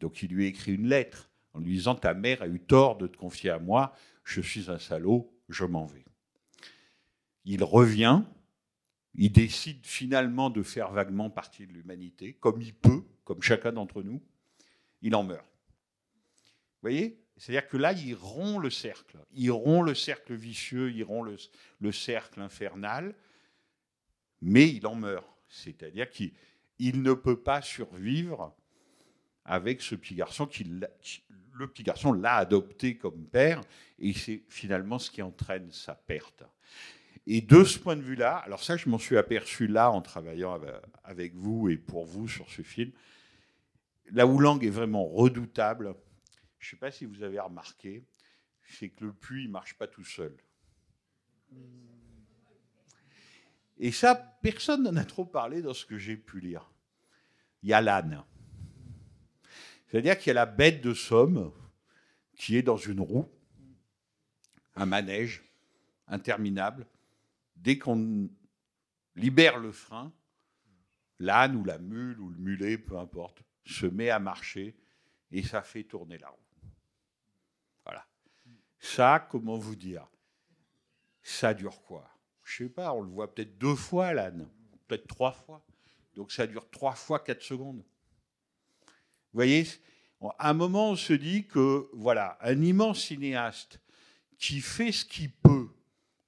Donc il lui écrit une lettre en lui disant Ta mère a eu tort de te confier à moi, je suis un salaud, je m'en vais. Il revient, il décide finalement de faire vaguement partie de l'humanité, comme il peut, comme chacun d'entre nous. Il en meurt. Voyez? C'est-à-dire que là, il rompt le cercle. Il rompt le cercle vicieux, il rompt le, le cercle infernal, mais il en meurt. C'est-à-dire qu'il il ne peut pas survivre avec ce petit garçon qui, le petit garçon l'a adopté comme père et c'est finalement ce qui entraîne sa perte. Et de ce point de vue-là, alors ça je m'en suis aperçu là en travaillant avec vous et pour vous sur ce film, là où Lang est vraiment redoutable, je ne sais pas si vous avez remarqué, c'est que le puits ne marche pas tout seul. Et ça, personne n'en a trop parlé dans ce que j'ai pu lire. Il y a l'âne. C'est-à-dire qu'il y a la bête de somme qui est dans une roue, un manège interminable. Dès qu'on libère le frein, l'âne ou la mule ou le mulet, peu importe, se met à marcher et ça fait tourner la roue. Ça, comment vous dire? Ça dure quoi? Je sais pas, on le voit peut-être deux fois l'âne, peut-être trois fois. Donc ça dure trois fois quatre secondes. Vous voyez, à un moment, on se dit que, voilà, un immense cinéaste qui fait ce qu'il peut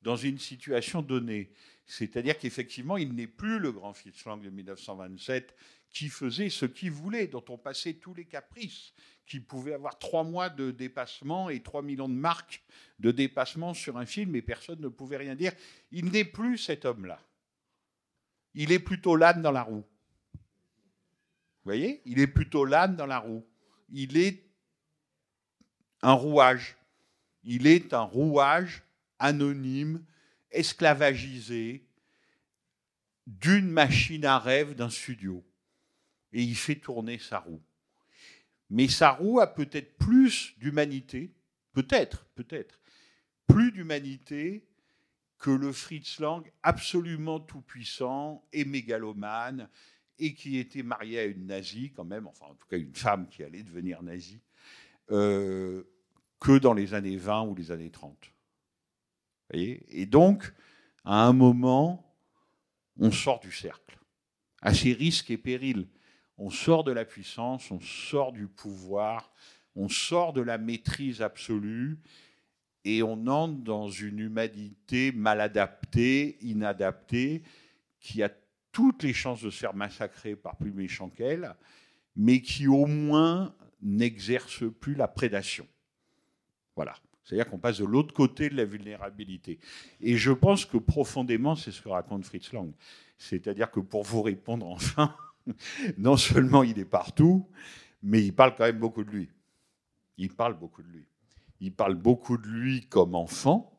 dans une situation donnée, c'est-à-dire qu'effectivement, il n'est plus le grand Fritz Lang de 1927 qui faisait ce qu'il voulait, dont on passait tous les caprices, qui pouvait avoir trois mois de dépassement et trois millions de marques de dépassement sur un film et personne ne pouvait rien dire. Il n'est plus cet homme-là. Il est plutôt l'âne dans la roue. Vous voyez? Il est plutôt l'âne dans la roue. Il est un rouage. Il est un rouage anonyme, esclavagisé, d'une machine à rêve d'un studio. Et il fait tourner sa roue. Mais sa roue a peut-être plus d'humanité, peut-être, peut-être, plus d'humanité que le Fritz Lang absolument tout-puissant et mégalomane et qui était marié à une nazie quand même, enfin en tout cas une femme qui allait devenir nazie, euh, que dans les années 20 ou les années 30. Voyez? Et donc, à un moment, on sort du cercle, à ses risques et périls. On sort de la puissance, on sort du pouvoir, on sort de la maîtrise absolue et on entre dans une humanité mal adaptée, inadaptée, qui a toutes les chances de se faire massacrer par plus méchant qu'elle, mais qui au moins n'exerce plus la prédation. Voilà. C'est-à-dire qu'on passe de l'autre côté de la vulnérabilité. Et je pense que profondément, c'est ce que raconte Fritz Lang. C'est-à-dire que pour vous répondre enfin, non seulement il est partout, mais il parle quand même beaucoup de lui. Il parle beaucoup de lui. Il parle beaucoup de lui comme enfant,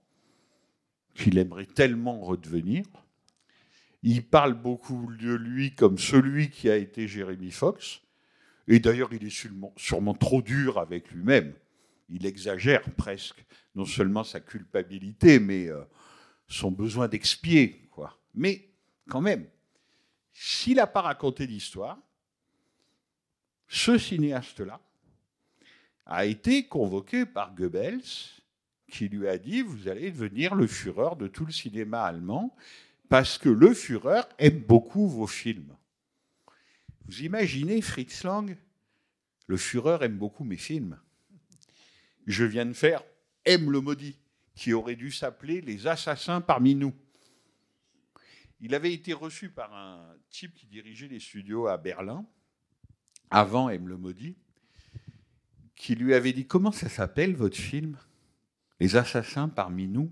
qu'il aimerait tellement redevenir. Il parle beaucoup de lui comme celui qui a été Jérémy Fox. Et d'ailleurs, il est sûrement, trop dur avec lui-même. Il exagère presque, non seulement sa culpabilité, mais euh, son besoin d'expier. Mais quand même, s'il n'a pas raconté d'histoire, ce cinéaste-là a été convoqué par Goebbels, qui lui a dit Vous allez devenir le fureur de tout le cinéma allemand parce que le Führer aime beaucoup vos films. Vous imaginez Fritz Lang Le Führer aime beaucoup mes films. Je viens de faire Aime le maudit, qui aurait dû s'appeler Les assassins parmi nous. Il avait été reçu par un type qui dirigeait les studios à Berlin, avant Aime le maudit, qui lui avait dit Comment ça s'appelle votre film? Les assassins parmi nous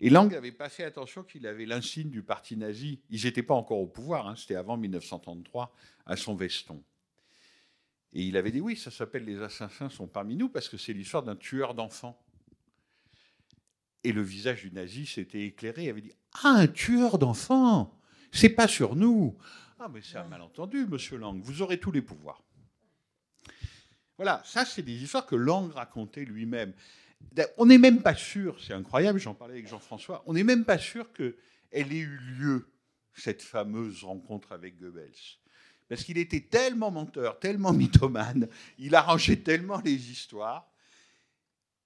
et Lang n'avait pas fait attention qu'il avait l'insigne du parti nazi. Ils n'étaient pas encore au pouvoir, hein, c'était avant 1933, à son veston. Et il avait dit oui, ça s'appelle Les assassins sont parmi nous parce que c'est l'histoire d'un tueur d'enfants. Et le visage du nazi s'était éclairé. Il avait dit Ah, un tueur d'enfants C'est pas sur nous Ah, mais c'est un malentendu, monsieur Lang. Vous aurez tous les pouvoirs. Voilà, ça, c'est des histoires que Lang racontait lui-même. On n'est même pas sûr, c'est incroyable, j'en parlais avec Jean-François, on n'est même pas sûr qu'elle ait eu lieu, cette fameuse rencontre avec Goebbels. Parce qu'il était tellement menteur, tellement mythomane, il arrangeait tellement les histoires.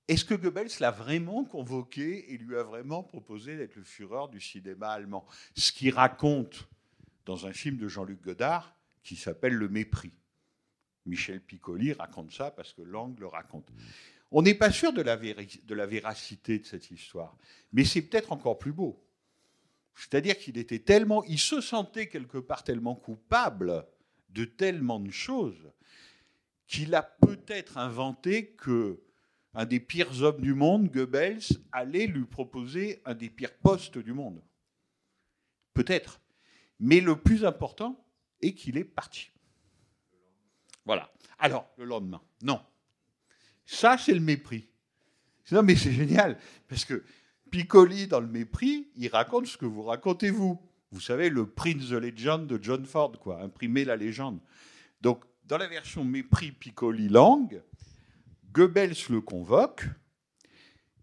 Est-ce que Goebbels l'a vraiment convoqué et lui a vraiment proposé d'être le Führer du cinéma allemand? Ce qu'il raconte dans un film de Jean-Luc Godard qui s'appelle Le Mépris. Michel Piccoli raconte ça parce que Lang le raconte. On n'est pas sûr de la, de la véracité de cette histoire, mais c'est peut-être encore plus beau. C'est-à-dire qu'il était tellement, il se sentait quelque part tellement coupable de tellement de choses qu'il a peut-être inventé que un des pires hommes du monde, Goebbels, allait lui proposer un des pires postes du monde. Peut-être. Mais le plus important est qu'il est parti. Voilà. Alors, le lendemain, non. Ça, c'est le mépris. Non, mais c'est génial, parce que Piccoli, dans le mépris, il raconte ce que vous racontez vous. Vous savez, le Prince the Legend de John Ford, quoi, imprimer la légende. Donc, dans la version mépris Piccoli-Lang, Goebbels le convoque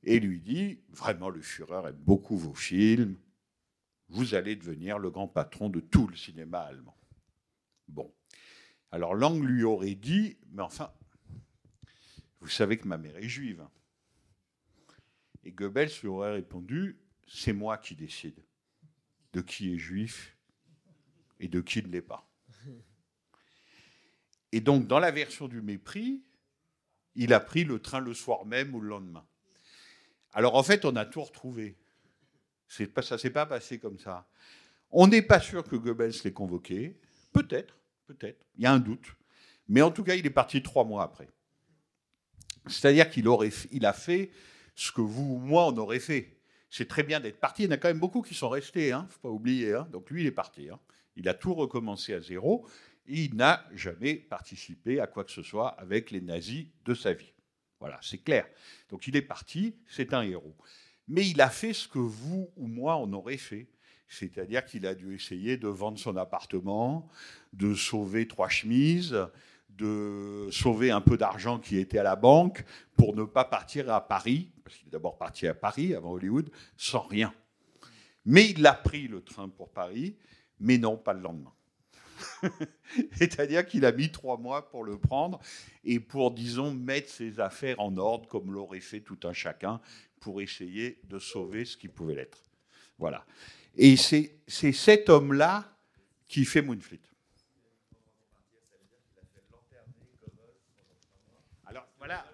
et lui dit Vraiment, le Führer aime beaucoup vos films, vous allez devenir le grand patron de tout le cinéma allemand. Bon. Alors Lang lui aurait dit Mais enfin, vous savez que ma mère est juive. Et Goebbels lui aurait répondu C'est moi qui décide de qui est juif et de qui ne l'est pas. Et donc, dans la version du mépris, il a pris le train le soir même ou le lendemain. Alors, en fait, on a tout retrouvé. ça ne s'est pas passé comme ça. On n'est pas sûr que Goebbels l'ait convoqué. Peut-être, peut-être. Il y a un doute. Mais en tout cas, il est parti trois mois après. C'est-à-dire qu'il il a fait ce que vous ou moi, on aurait fait. C'est très bien d'être parti. Il y en a quand même beaucoup qui sont restés, il hein, ne faut pas oublier. Hein. Donc lui, il est parti. Hein. Il a tout recommencé à zéro. Il n'a jamais participé à quoi que ce soit avec les nazis de sa vie. Voilà, c'est clair. Donc il est parti, c'est un héros. Mais il a fait ce que vous ou moi, on aurait fait. C'est-à-dire qu'il a dû essayer de vendre son appartement, de sauver trois chemises, de sauver un peu d'argent qui était à la banque pour ne pas partir à Paris, parce qu'il est d'abord parti à Paris avant Hollywood, sans rien. Mais il a pris le train pour Paris, mais non, pas le lendemain. C'est-à-dire qu'il a mis trois mois pour le prendre et pour, disons, mettre ses affaires en ordre, comme l'aurait fait tout un chacun, pour essayer de sauver ce qui pouvait l'être. Voilà. Et c'est cet homme-là qui fait Moonfleet. Alors voilà,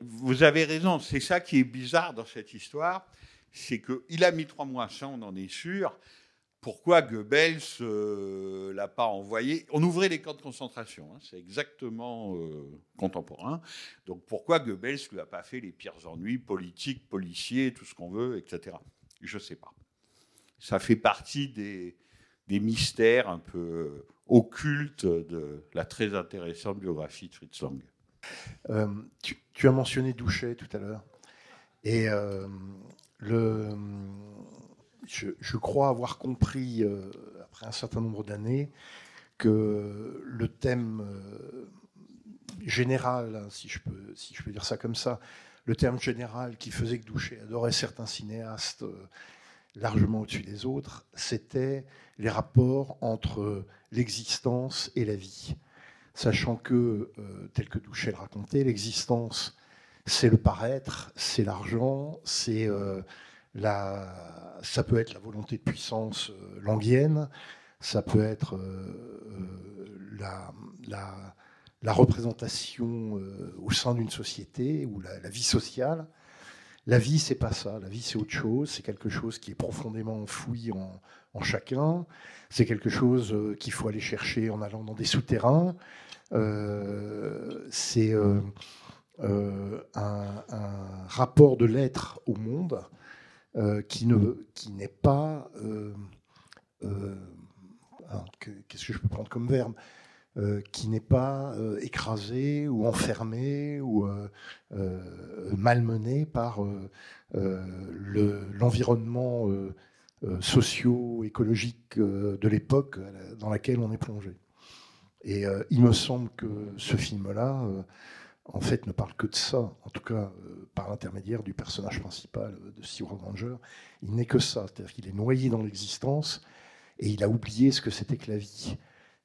vous, avez raison, c'est ça qui est bizarre dans cette histoire, c'est qu'il a mis trois mois, ça on en est sûr. Pourquoi Goebbels ne euh, l'a pas envoyé On ouvrait les camps de concentration, hein, c'est exactement euh, contemporain. Donc pourquoi Goebbels ne lui a pas fait les pires ennuis politiques, policiers, tout ce qu'on veut, etc. Je ne sais pas ça fait partie des, mystères un peu occultes de la très intéressante biographie de Fritz Lang. Euh, tu, as mentionné Douchet tout à l'heure. Et euh, le, je, crois avoir compris, euh, après un certain nombre d'années, que le thème général, hein, si je, peux, dire ça comme ça, le terme général qui faisait que Douchet adorait certains cinéastes largement au-dessus des autres, c'était les rapports entre l'existence et la vie. Sachant que, euh, tel que Douchet le racontait, l'existence, c'est le paraître, c'est l'argent, c'est euh, la, ça peut être la volonté de puissance euh, languienne, ça peut être la, la, représentation au sein d'une société ou la, vie sociale. La vie, c'est pas ça. La vie, c'est autre chose. C'est quelque chose qui est profondément enfoui en, chacun. C'est quelque chose euh, qu'il faut aller chercher en allant dans des souterrains. Euh, c'est euh, un, rapport de l'être au monde qui ne qui n'est pas qu'est-ce que je peux prendre comme verbe euh, qui n'est pas euh, écrasé ou enfermé ou euh, malmené par l'environnement socio-écologique de l'époque dans laquelle on est plongé. Et il me semble que ce film-là, en fait, ne parle que de ça, en tout cas par l'intermédiaire du personnage principal de Steve Granger. Il n'est que ça, c'est-à-dire qu'il est noyé dans l'existence et il a oublié ce que c'était que la vie.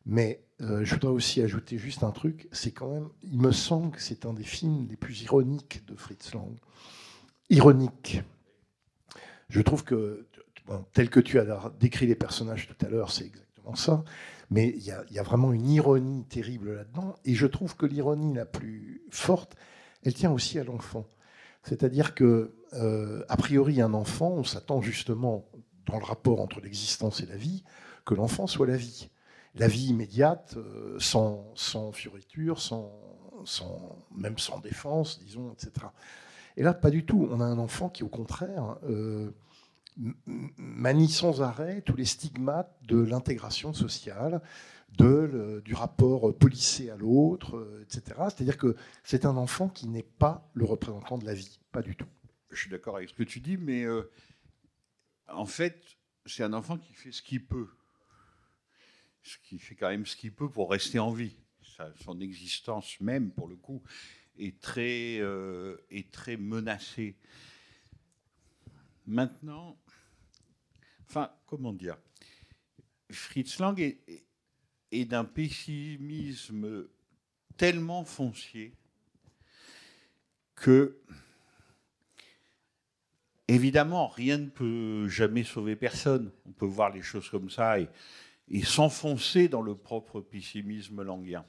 Mais euh, je voudrais aussi ajouter juste un truc, c'est quand même, il me semble que c'est un des films les plus ironiques de Fritz Lang. Ironique. Je trouve que, tel que tu as décrit les personnages tout à l'heure, c'est exactement ça. Mais il y, a, vraiment une ironie terrible là-dedans. Et je trouve que l'ironie la plus forte, elle tient aussi à l'enfant. C'est-à-dire que, euh, a priori, un enfant, on s'attend justement, dans le rapport entre l'existence et la vie, que l'enfant soit la vie la vie immédiate, euh, sans, sans fioriture, sans, même sans défense, disons, etc. Et là, pas du tout. On a un enfant qui, au contraire, euh, manie sans arrêt tous les stigmates de l'intégration sociale, de, du rapport policé à l'autre, euh, etc. C'est-à-dire que c'est un enfant qui n'est pas le représentant de la vie, pas du tout. Je suis d'accord avec ce que tu dis, mais en fait, c'est un enfant qui fait ce qu'il peut ce qui fait quand même ce qu'il peut pour rester en vie. son existence même, pour le coup, est très, euh, est très menacée. Maintenant, enfin, comment dire? Fritz Lang est, d'un pessimisme tellement foncier que, évidemment, rien ne peut jamais sauver personne. On peut voir les choses comme ça et, et s'enfoncer dans le propre pessimisme languien.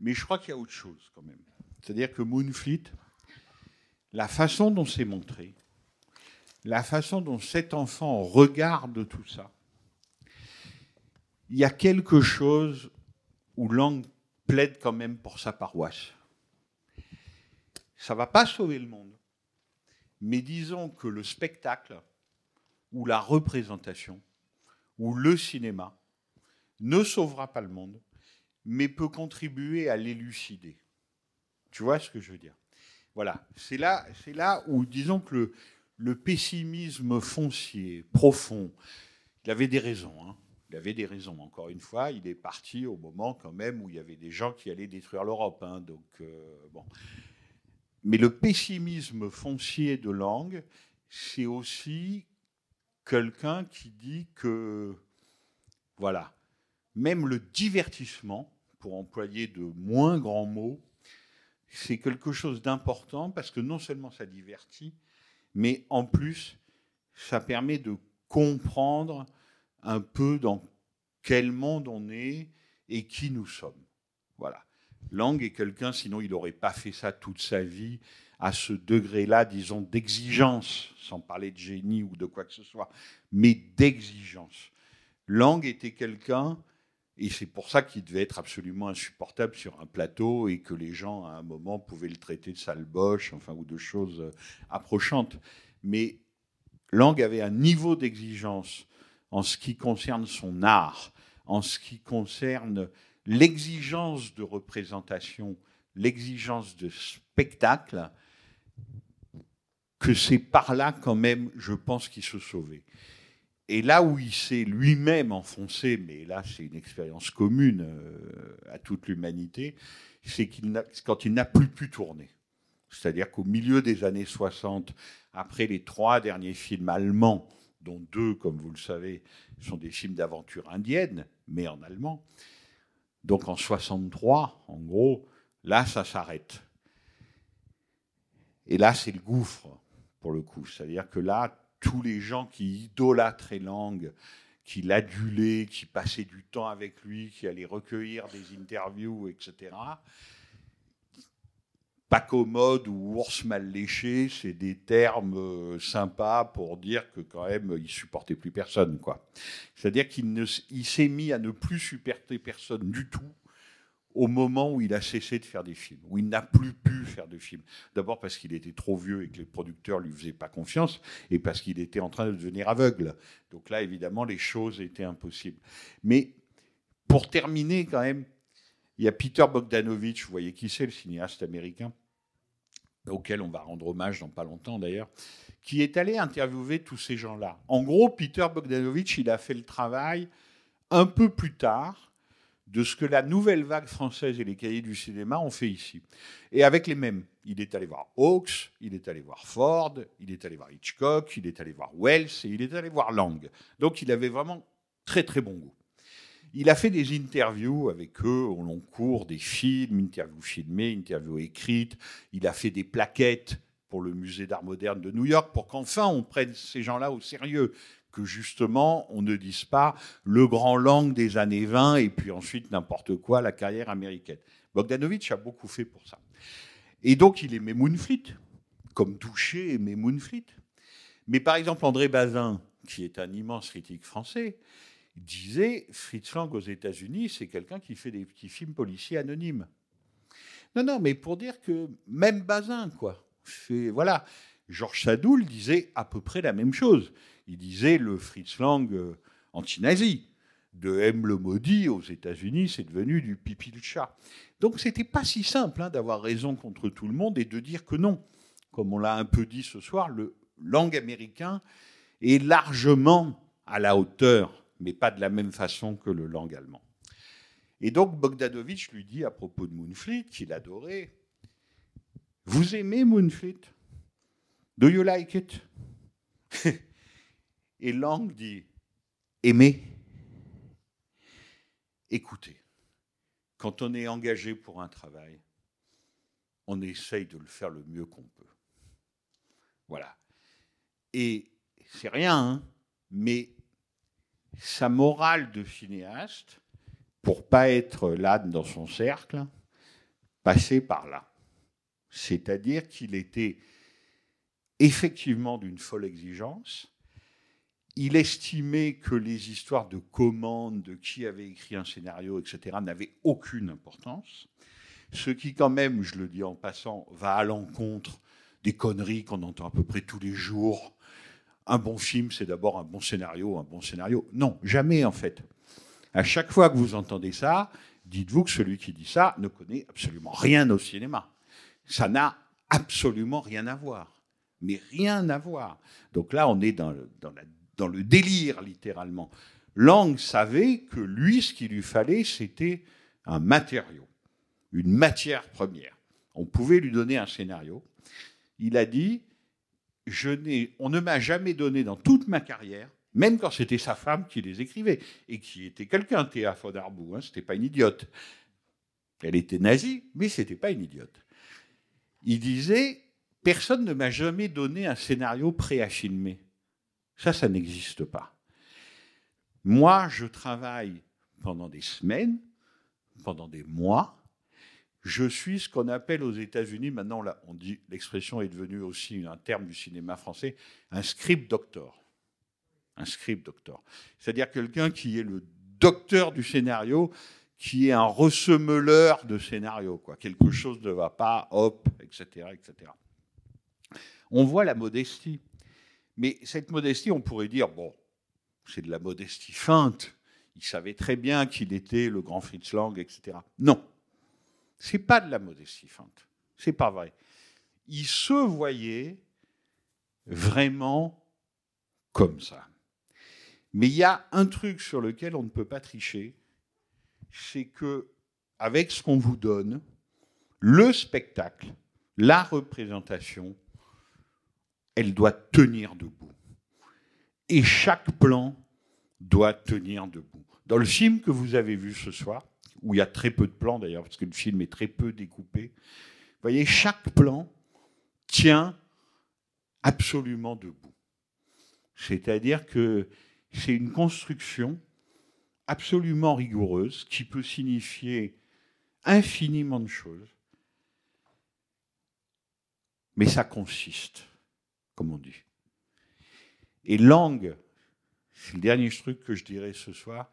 Mais je crois qu'il y a autre chose quand même. C'est-à-dire que Moonfleet, la façon dont c'est montré, la façon dont cet enfant regarde tout ça, il y a quelque chose où Lang plaide quand même pour sa paroisse. Ça va pas sauver le monde, mais disons que le spectacle ou la représentation ou le cinéma ne sauvera pas le monde, mais peut contribuer à l'élucider. Tu vois ce que je veux dire? Voilà, c'est là, c'est là où, disons que le, le, pessimisme foncier, profond, il avait des raisons. Hein. Il avait des raisons. Encore une fois, il est parti au moment quand même où il y avait des gens qui allaient détruire l'Europe. Hein. donc euh, bon. Mais le pessimisme foncier de langue, c'est aussi quelqu'un qui dit que voilà, même le divertissement, pour employer de moins grands mots, c'est quelque chose d'important parce que non seulement ça divertit, mais en plus, ça permet de comprendre un peu dans quel monde on est et qui nous sommes. Voilà. Lang est quelqu'un, sinon il n'aurait pas fait ça toute sa vie, à ce degré-là, disons, d'exigence, sans parler de génie ou de quoi que ce soit, mais d'exigence. Lang était quelqu'un et c'est pour ça qu'il devait être absolument insupportable sur un plateau et que les gens, à un moment, pouvaient le traiter de sale boche, enfin, ou de choses euh, approchantes. Mais Lang avait un niveau d'exigence en ce qui concerne son art, en ce qui concerne l'exigence de représentation, l'exigence de spectacle, que c'est par là quand même, je pense, qu'il se sauvait. Et là où il s'est lui-même enfoncé, mais là c'est une expérience commune euh, à toute l'humanité, c'est qu'il quand il n'a plus pu tourner. C'est-à-dire qu'au milieu des années 60, après les trois derniers films allemands, dont deux, comme vous le savez, sont des films d'aventure indienne, mais en allemand, donc en 63, en gros, là ça s'arrête. Et là c'est le gouffre, pour le coup. C'est-à-dire que là, tous les gens qui idolâtraient Lang, qui l'adulaient, qui passaient du temps avec lui, qui allaient recueillir des interviews, etc. Pas commode ou ours mal léché, c'est des termes euh, sympas pour dire que quand même il supportait plus personne, quoi. C'est-à-dire qu'il s'est mis à ne plus supporter personne du tout au moment où il a cessé de faire des films, où il n'a plus pu faire de films. D'abord parce qu'il était trop vieux et que les producteurs lui faisaient pas confiance, et parce qu'il était en train de devenir aveugle. Donc là, évidemment, les choses étaient impossibles. Mais pour terminer, quand même, il y a Peter Bogdanovich, vous voyez qui c'est, le cinéaste américain, auquel on va rendre hommage dans pas longtemps d'ailleurs, qui est allé interviewer tous ces gens-là. En gros, Peter Bogdanovich, il a fait le travail un peu plus tard de ce que la nouvelle vague française et les cahiers du cinéma ont fait ici. Et avec les mêmes. Il est allé voir Hawks, il est allé voir Ford, il est allé voir Hitchcock, il est allé voir Wells et il est allé voir Lang. Donc il avait vraiment très très bon goût. Il a fait des interviews avec eux au long cours, des films, interviews filmées, interviews écrites. Il a fait des plaquettes pour le musée d'art moderne de New York pour qu'enfin on prenne ces gens-là au sérieux, que justement on ne dise pas le grand langue des années 20 et puis ensuite n'importe quoi, la carrière américaine. Bogdanovich a beaucoup fait pour ça. Et donc il aimait Moonfleet, comme Touché aimait Moonfleet. Mais par exemple André Bazin, qui est un immense critique français, disait Fritz Lang aux États-Unis, c'est quelqu'un qui fait des petits films policiers anonymes. Non, non, mais pour dire que même Bazin, quoi. Voilà. Georges Sadoul disait à peu près la même chose. Il disait le Fritz Lang euh, anti-nazi. De M. le maudit aux États-Unis, c'est devenu du pipi le chat. Donc c'était pas si simple hein, d'avoir raison contre tout le monde et de dire que non. Comme on l'a un peu dit ce soir, le langue américain est largement à la hauteur mais pas de la même façon que le langue allemand. Et donc Bogdanovich lui dit à propos de Moonfleet, qu'il adorait, Vous aimez Moonfleet? Do you like it Et Lang dit, Aimer Écoutez, quand on est engagé pour un travail, on essaye de le faire le mieux qu'on peut. Voilà. Et c'est rien, hein, mais sa morale de cinéaste, pour pas être là dans son cercle, passait par là. C'est-à-dire qu'il était effectivement d'une folle exigence. Il estimait que les histoires de commandes, de qui avait écrit un scénario, etc., n'avaient aucune importance. Ce qui, quand même, je le dis en passant, va à l'encontre des conneries qu'on entend à peu près tous les jours un bon film, c'est d'abord un bon scénario, un bon scénario. Non, jamais en fait. À chaque fois que vous entendez ça, dites-vous que celui qui dit ça ne connaît absolument rien au cinéma. Ça n'a absolument rien à voir. Mais rien à voir. Donc là, on est dans dans le délire, littéralement. Lang savait que lui, ce qu'il lui fallait, c'était un matériau, une matière première. On pouvait lui donner un scénario. Il a dit, on ne m'a jamais donné dans toute ma carrière, même quand c'était sa femme qui les écrivait, et qui était quelqu'un, Théa Fodarbou, hein, c'était pas une idiote. Elle était nazie, mais c'était pas une idiote. Il disait Personne ne m'a jamais donné un scénario prêt à filmer. Ça, ça n'existe pas. Moi, je travaille pendant des semaines, pendant des mois, je suis ce qu'on appelle aux États-Unis, maintenant on dit, l'expression est devenue aussi un terme du cinéma français, un script doctor. Un script doctor. C'est-à-dire quelqu'un qui est le docteur du scénario, qui est un ressemeleur de scénario. Quoi. Quelque chose ne va pas, hop, etc., etc. On voit la modestie. Mais cette modestie, on pourrait dire, bon, c'est de la modestie feinte. Il savait très bien qu'il était le grand Fritz Lang, etc. Non, c'est pas de la modestie feinte. C'est pas vrai. Il se voyait vraiment comme ça. Mais il y a un truc sur lequel on ne peut pas tricher, c'est que avec ce qu'on vous donne, le spectacle, la représentation, elle doit tenir debout. Et chaque plan doit tenir debout. Dans le film que vous avez vu ce soir, où il y a très peu de plans d'ailleurs, parce que le film est très peu découpé. Vous voyez, chaque plan tient absolument debout. C'est-à-dire que c'est une construction absolument rigoureuse qui peut signifier infiniment de choses, mais ça consiste, comme on dit. Et langue, c'est le dernier truc que je dirais ce soir,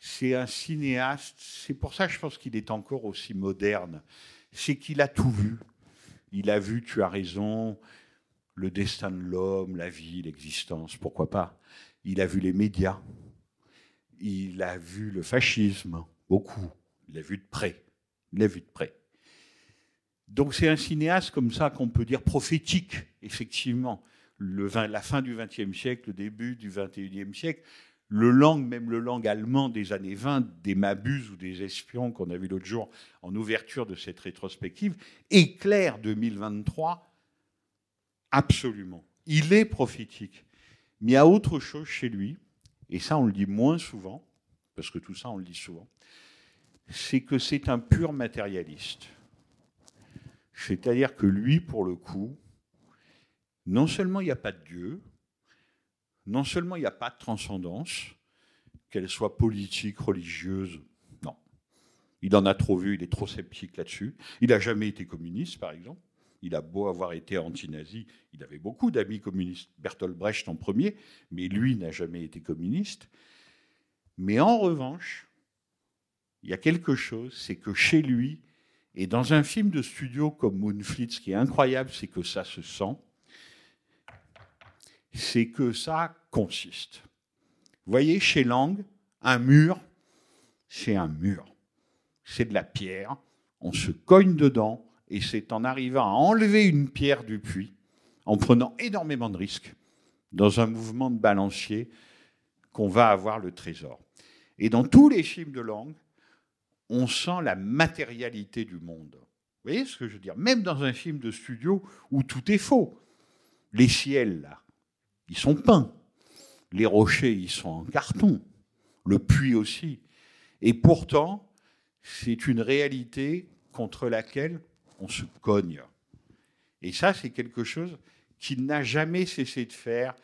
c'est un cinéaste, c'est pour ça je pense qu'il est encore aussi moderne, c'est qu'il a tout vu. Il a vu, tu as raison, le destin de l'homme, la vie, l'existence, pourquoi pas. Il a vu les médias, il a vu le fascisme, beaucoup, il l'a vu de près, il l'a vu de près. Donc c'est un cinéaste comme ça qu'on peut dire prophétique, effectivement. La fin du XXe siècle, le début du XXIe siècle, le langue, même le langue allemand des années 20, des Mabus ou des espions qu'on a vu l'autre jour en ouverture de cette rétrospective, éclaire 2023 absolument. Il est prophétique. Mais il y a autre chose chez lui, et ça on le dit moins souvent, parce que tout ça, on le dit souvent, c'est que c'est un pur matérialiste. C'est-à-dire que lui, pour le coup, non seulement il n'y a pas de Dieu, non seulement il n'y a pas de transcendance, qu'elle soit politique, religieuse, non. Il en a trop vu, il est trop sceptique là-dessus. Il n'a jamais été communiste, par exemple. Il a beau avoir été anti-nazi, il avait beaucoup d'amis communistes, Bertolt Brecht en premier, mais lui n'a jamais été communiste. Mais en revanche, il y a quelque chose, c'est que chez lui, et dans un film de studio comme Moonfleet, ce qui est incroyable, c'est que ça se sent, c'est que ça consiste. Vous voyez, chez Lang, un mur, c'est un mur. C'est de la pierre, on se cogne dedans, et c'est en arrivant à enlever une pierre du puits, en prenant énormément de risques, dans un mouvement de balancier, qu'on va avoir le trésor. Et dans tous les films de Lang, on sent la matérialité du monde. Vous voyez ce que je veux dire? Même dans un film de studio où tout est faux. Les ciels, là, ils sont peints. Les rochers, ils sont en carton. Le puits aussi. Et pourtant, c'est une réalité contre laquelle on se cogne. Et ça, c'est quelque chose qu'il n'a jamais cessé de faire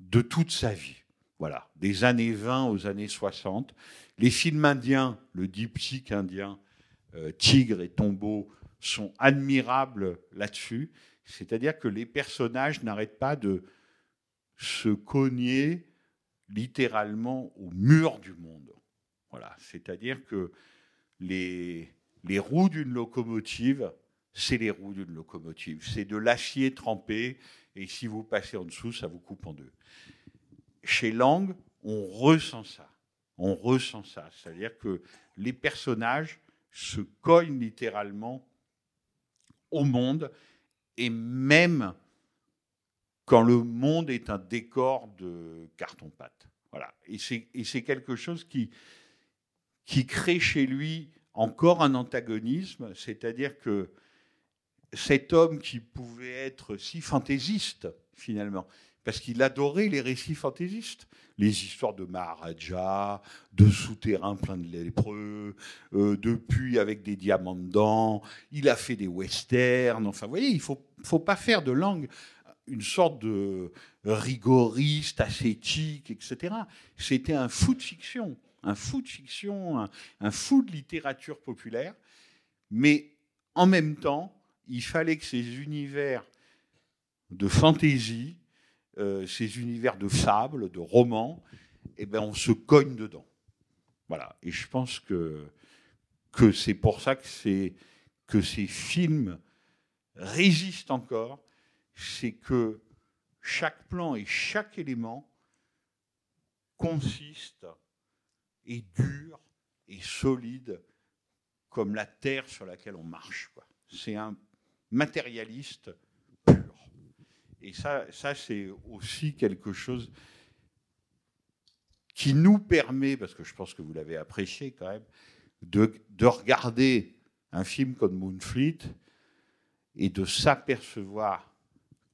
de toute sa vie. Voilà, des années 20 aux années 60. Les films indiens, le diptyque indien, euh, Tigre et Tombeau, sont admirables là-dessus. C'est-à-dire que les personnages n'arrêtent pas de se cogner littéralement au mur du monde. Voilà, c'est-à-dire que les, les roues d'une locomotive, c'est les roues d'une locomotive. C'est de l'acier trempé, et si vous passez en dessous, ça vous coupe en deux. Chez Lang, on ressent ça. On ressent ça. C'est-à-dire que les personnages se cognent littéralement au monde, et même quand le monde est un décor de carton-pâte. Voilà. Et c'est quelque chose qui, qui crée chez lui encore un antagonisme, c'est-à-dire que cet homme qui pouvait être si fantaisiste, finalement, parce qu'il adorait les récits fantaisistes, les histoires de Maharaja, de souterrains pleins de lépreux, euh, de puits avec des diamants dedans, il a fait des westerns, enfin, vous voyez, il ne faut, faut pas faire de langue une sorte de rigoriste, ascétique, etc. C'était un fou de fiction, un fou de fiction, un, fou de littérature populaire, mais en même temps, il fallait que ces univers de fantaisie, euh, ces univers de fables, de romans, eh ben, on se cogne dedans. Voilà. Et je pense que, que c'est pour ça que, que ces films résistent encore c'est que chaque plan et chaque élément consiste et dure et solide comme la terre sur laquelle on marche. C'est un matérialiste. Et ça, ça c'est aussi quelque chose qui nous permet, parce que je pense que vous l'avez apprécié quand même, de, de regarder un film comme Moonfleet et de s'apercevoir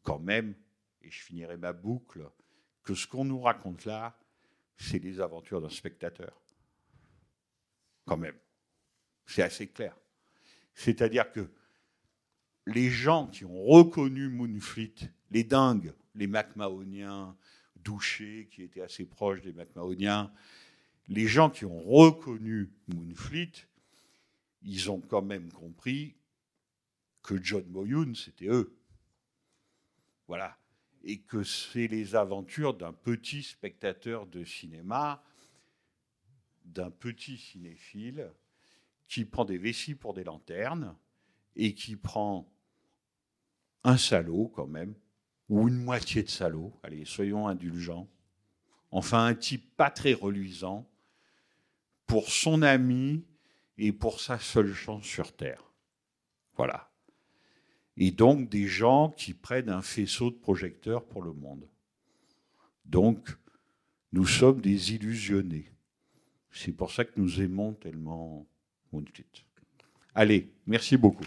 quand même, et je finirai ma boucle, que ce qu'on nous raconte là, c'est les aventures d'un spectateur. Quand même. C'est assez clair. C'est-à-dire que les gens qui ont reconnu Moonfleet, les dingues, les MacMahoniens, Doucher, qui était assez proche des MacMahoniens, les gens qui ont reconnu Moonfleet, ils ont quand même compris que John Moyun, c'était eux. Voilà. Et que c'est les aventures d'un petit spectateur de cinéma, d'un petit cinéphile, qui prend des vessies pour des lanternes et qui prend un salaud quand même, ou une moitié de salaud, allez, soyons indulgents, enfin un type pas très reluisant, pour son ami et pour sa seule chance sur Terre. Voilà et donc des gens qui prennent un faisceau de projecteurs pour le monde. Donc, nous sommes des illusionnés. C'est pour ça que nous aimons tellement Moonfleet. Allez, merci beaucoup.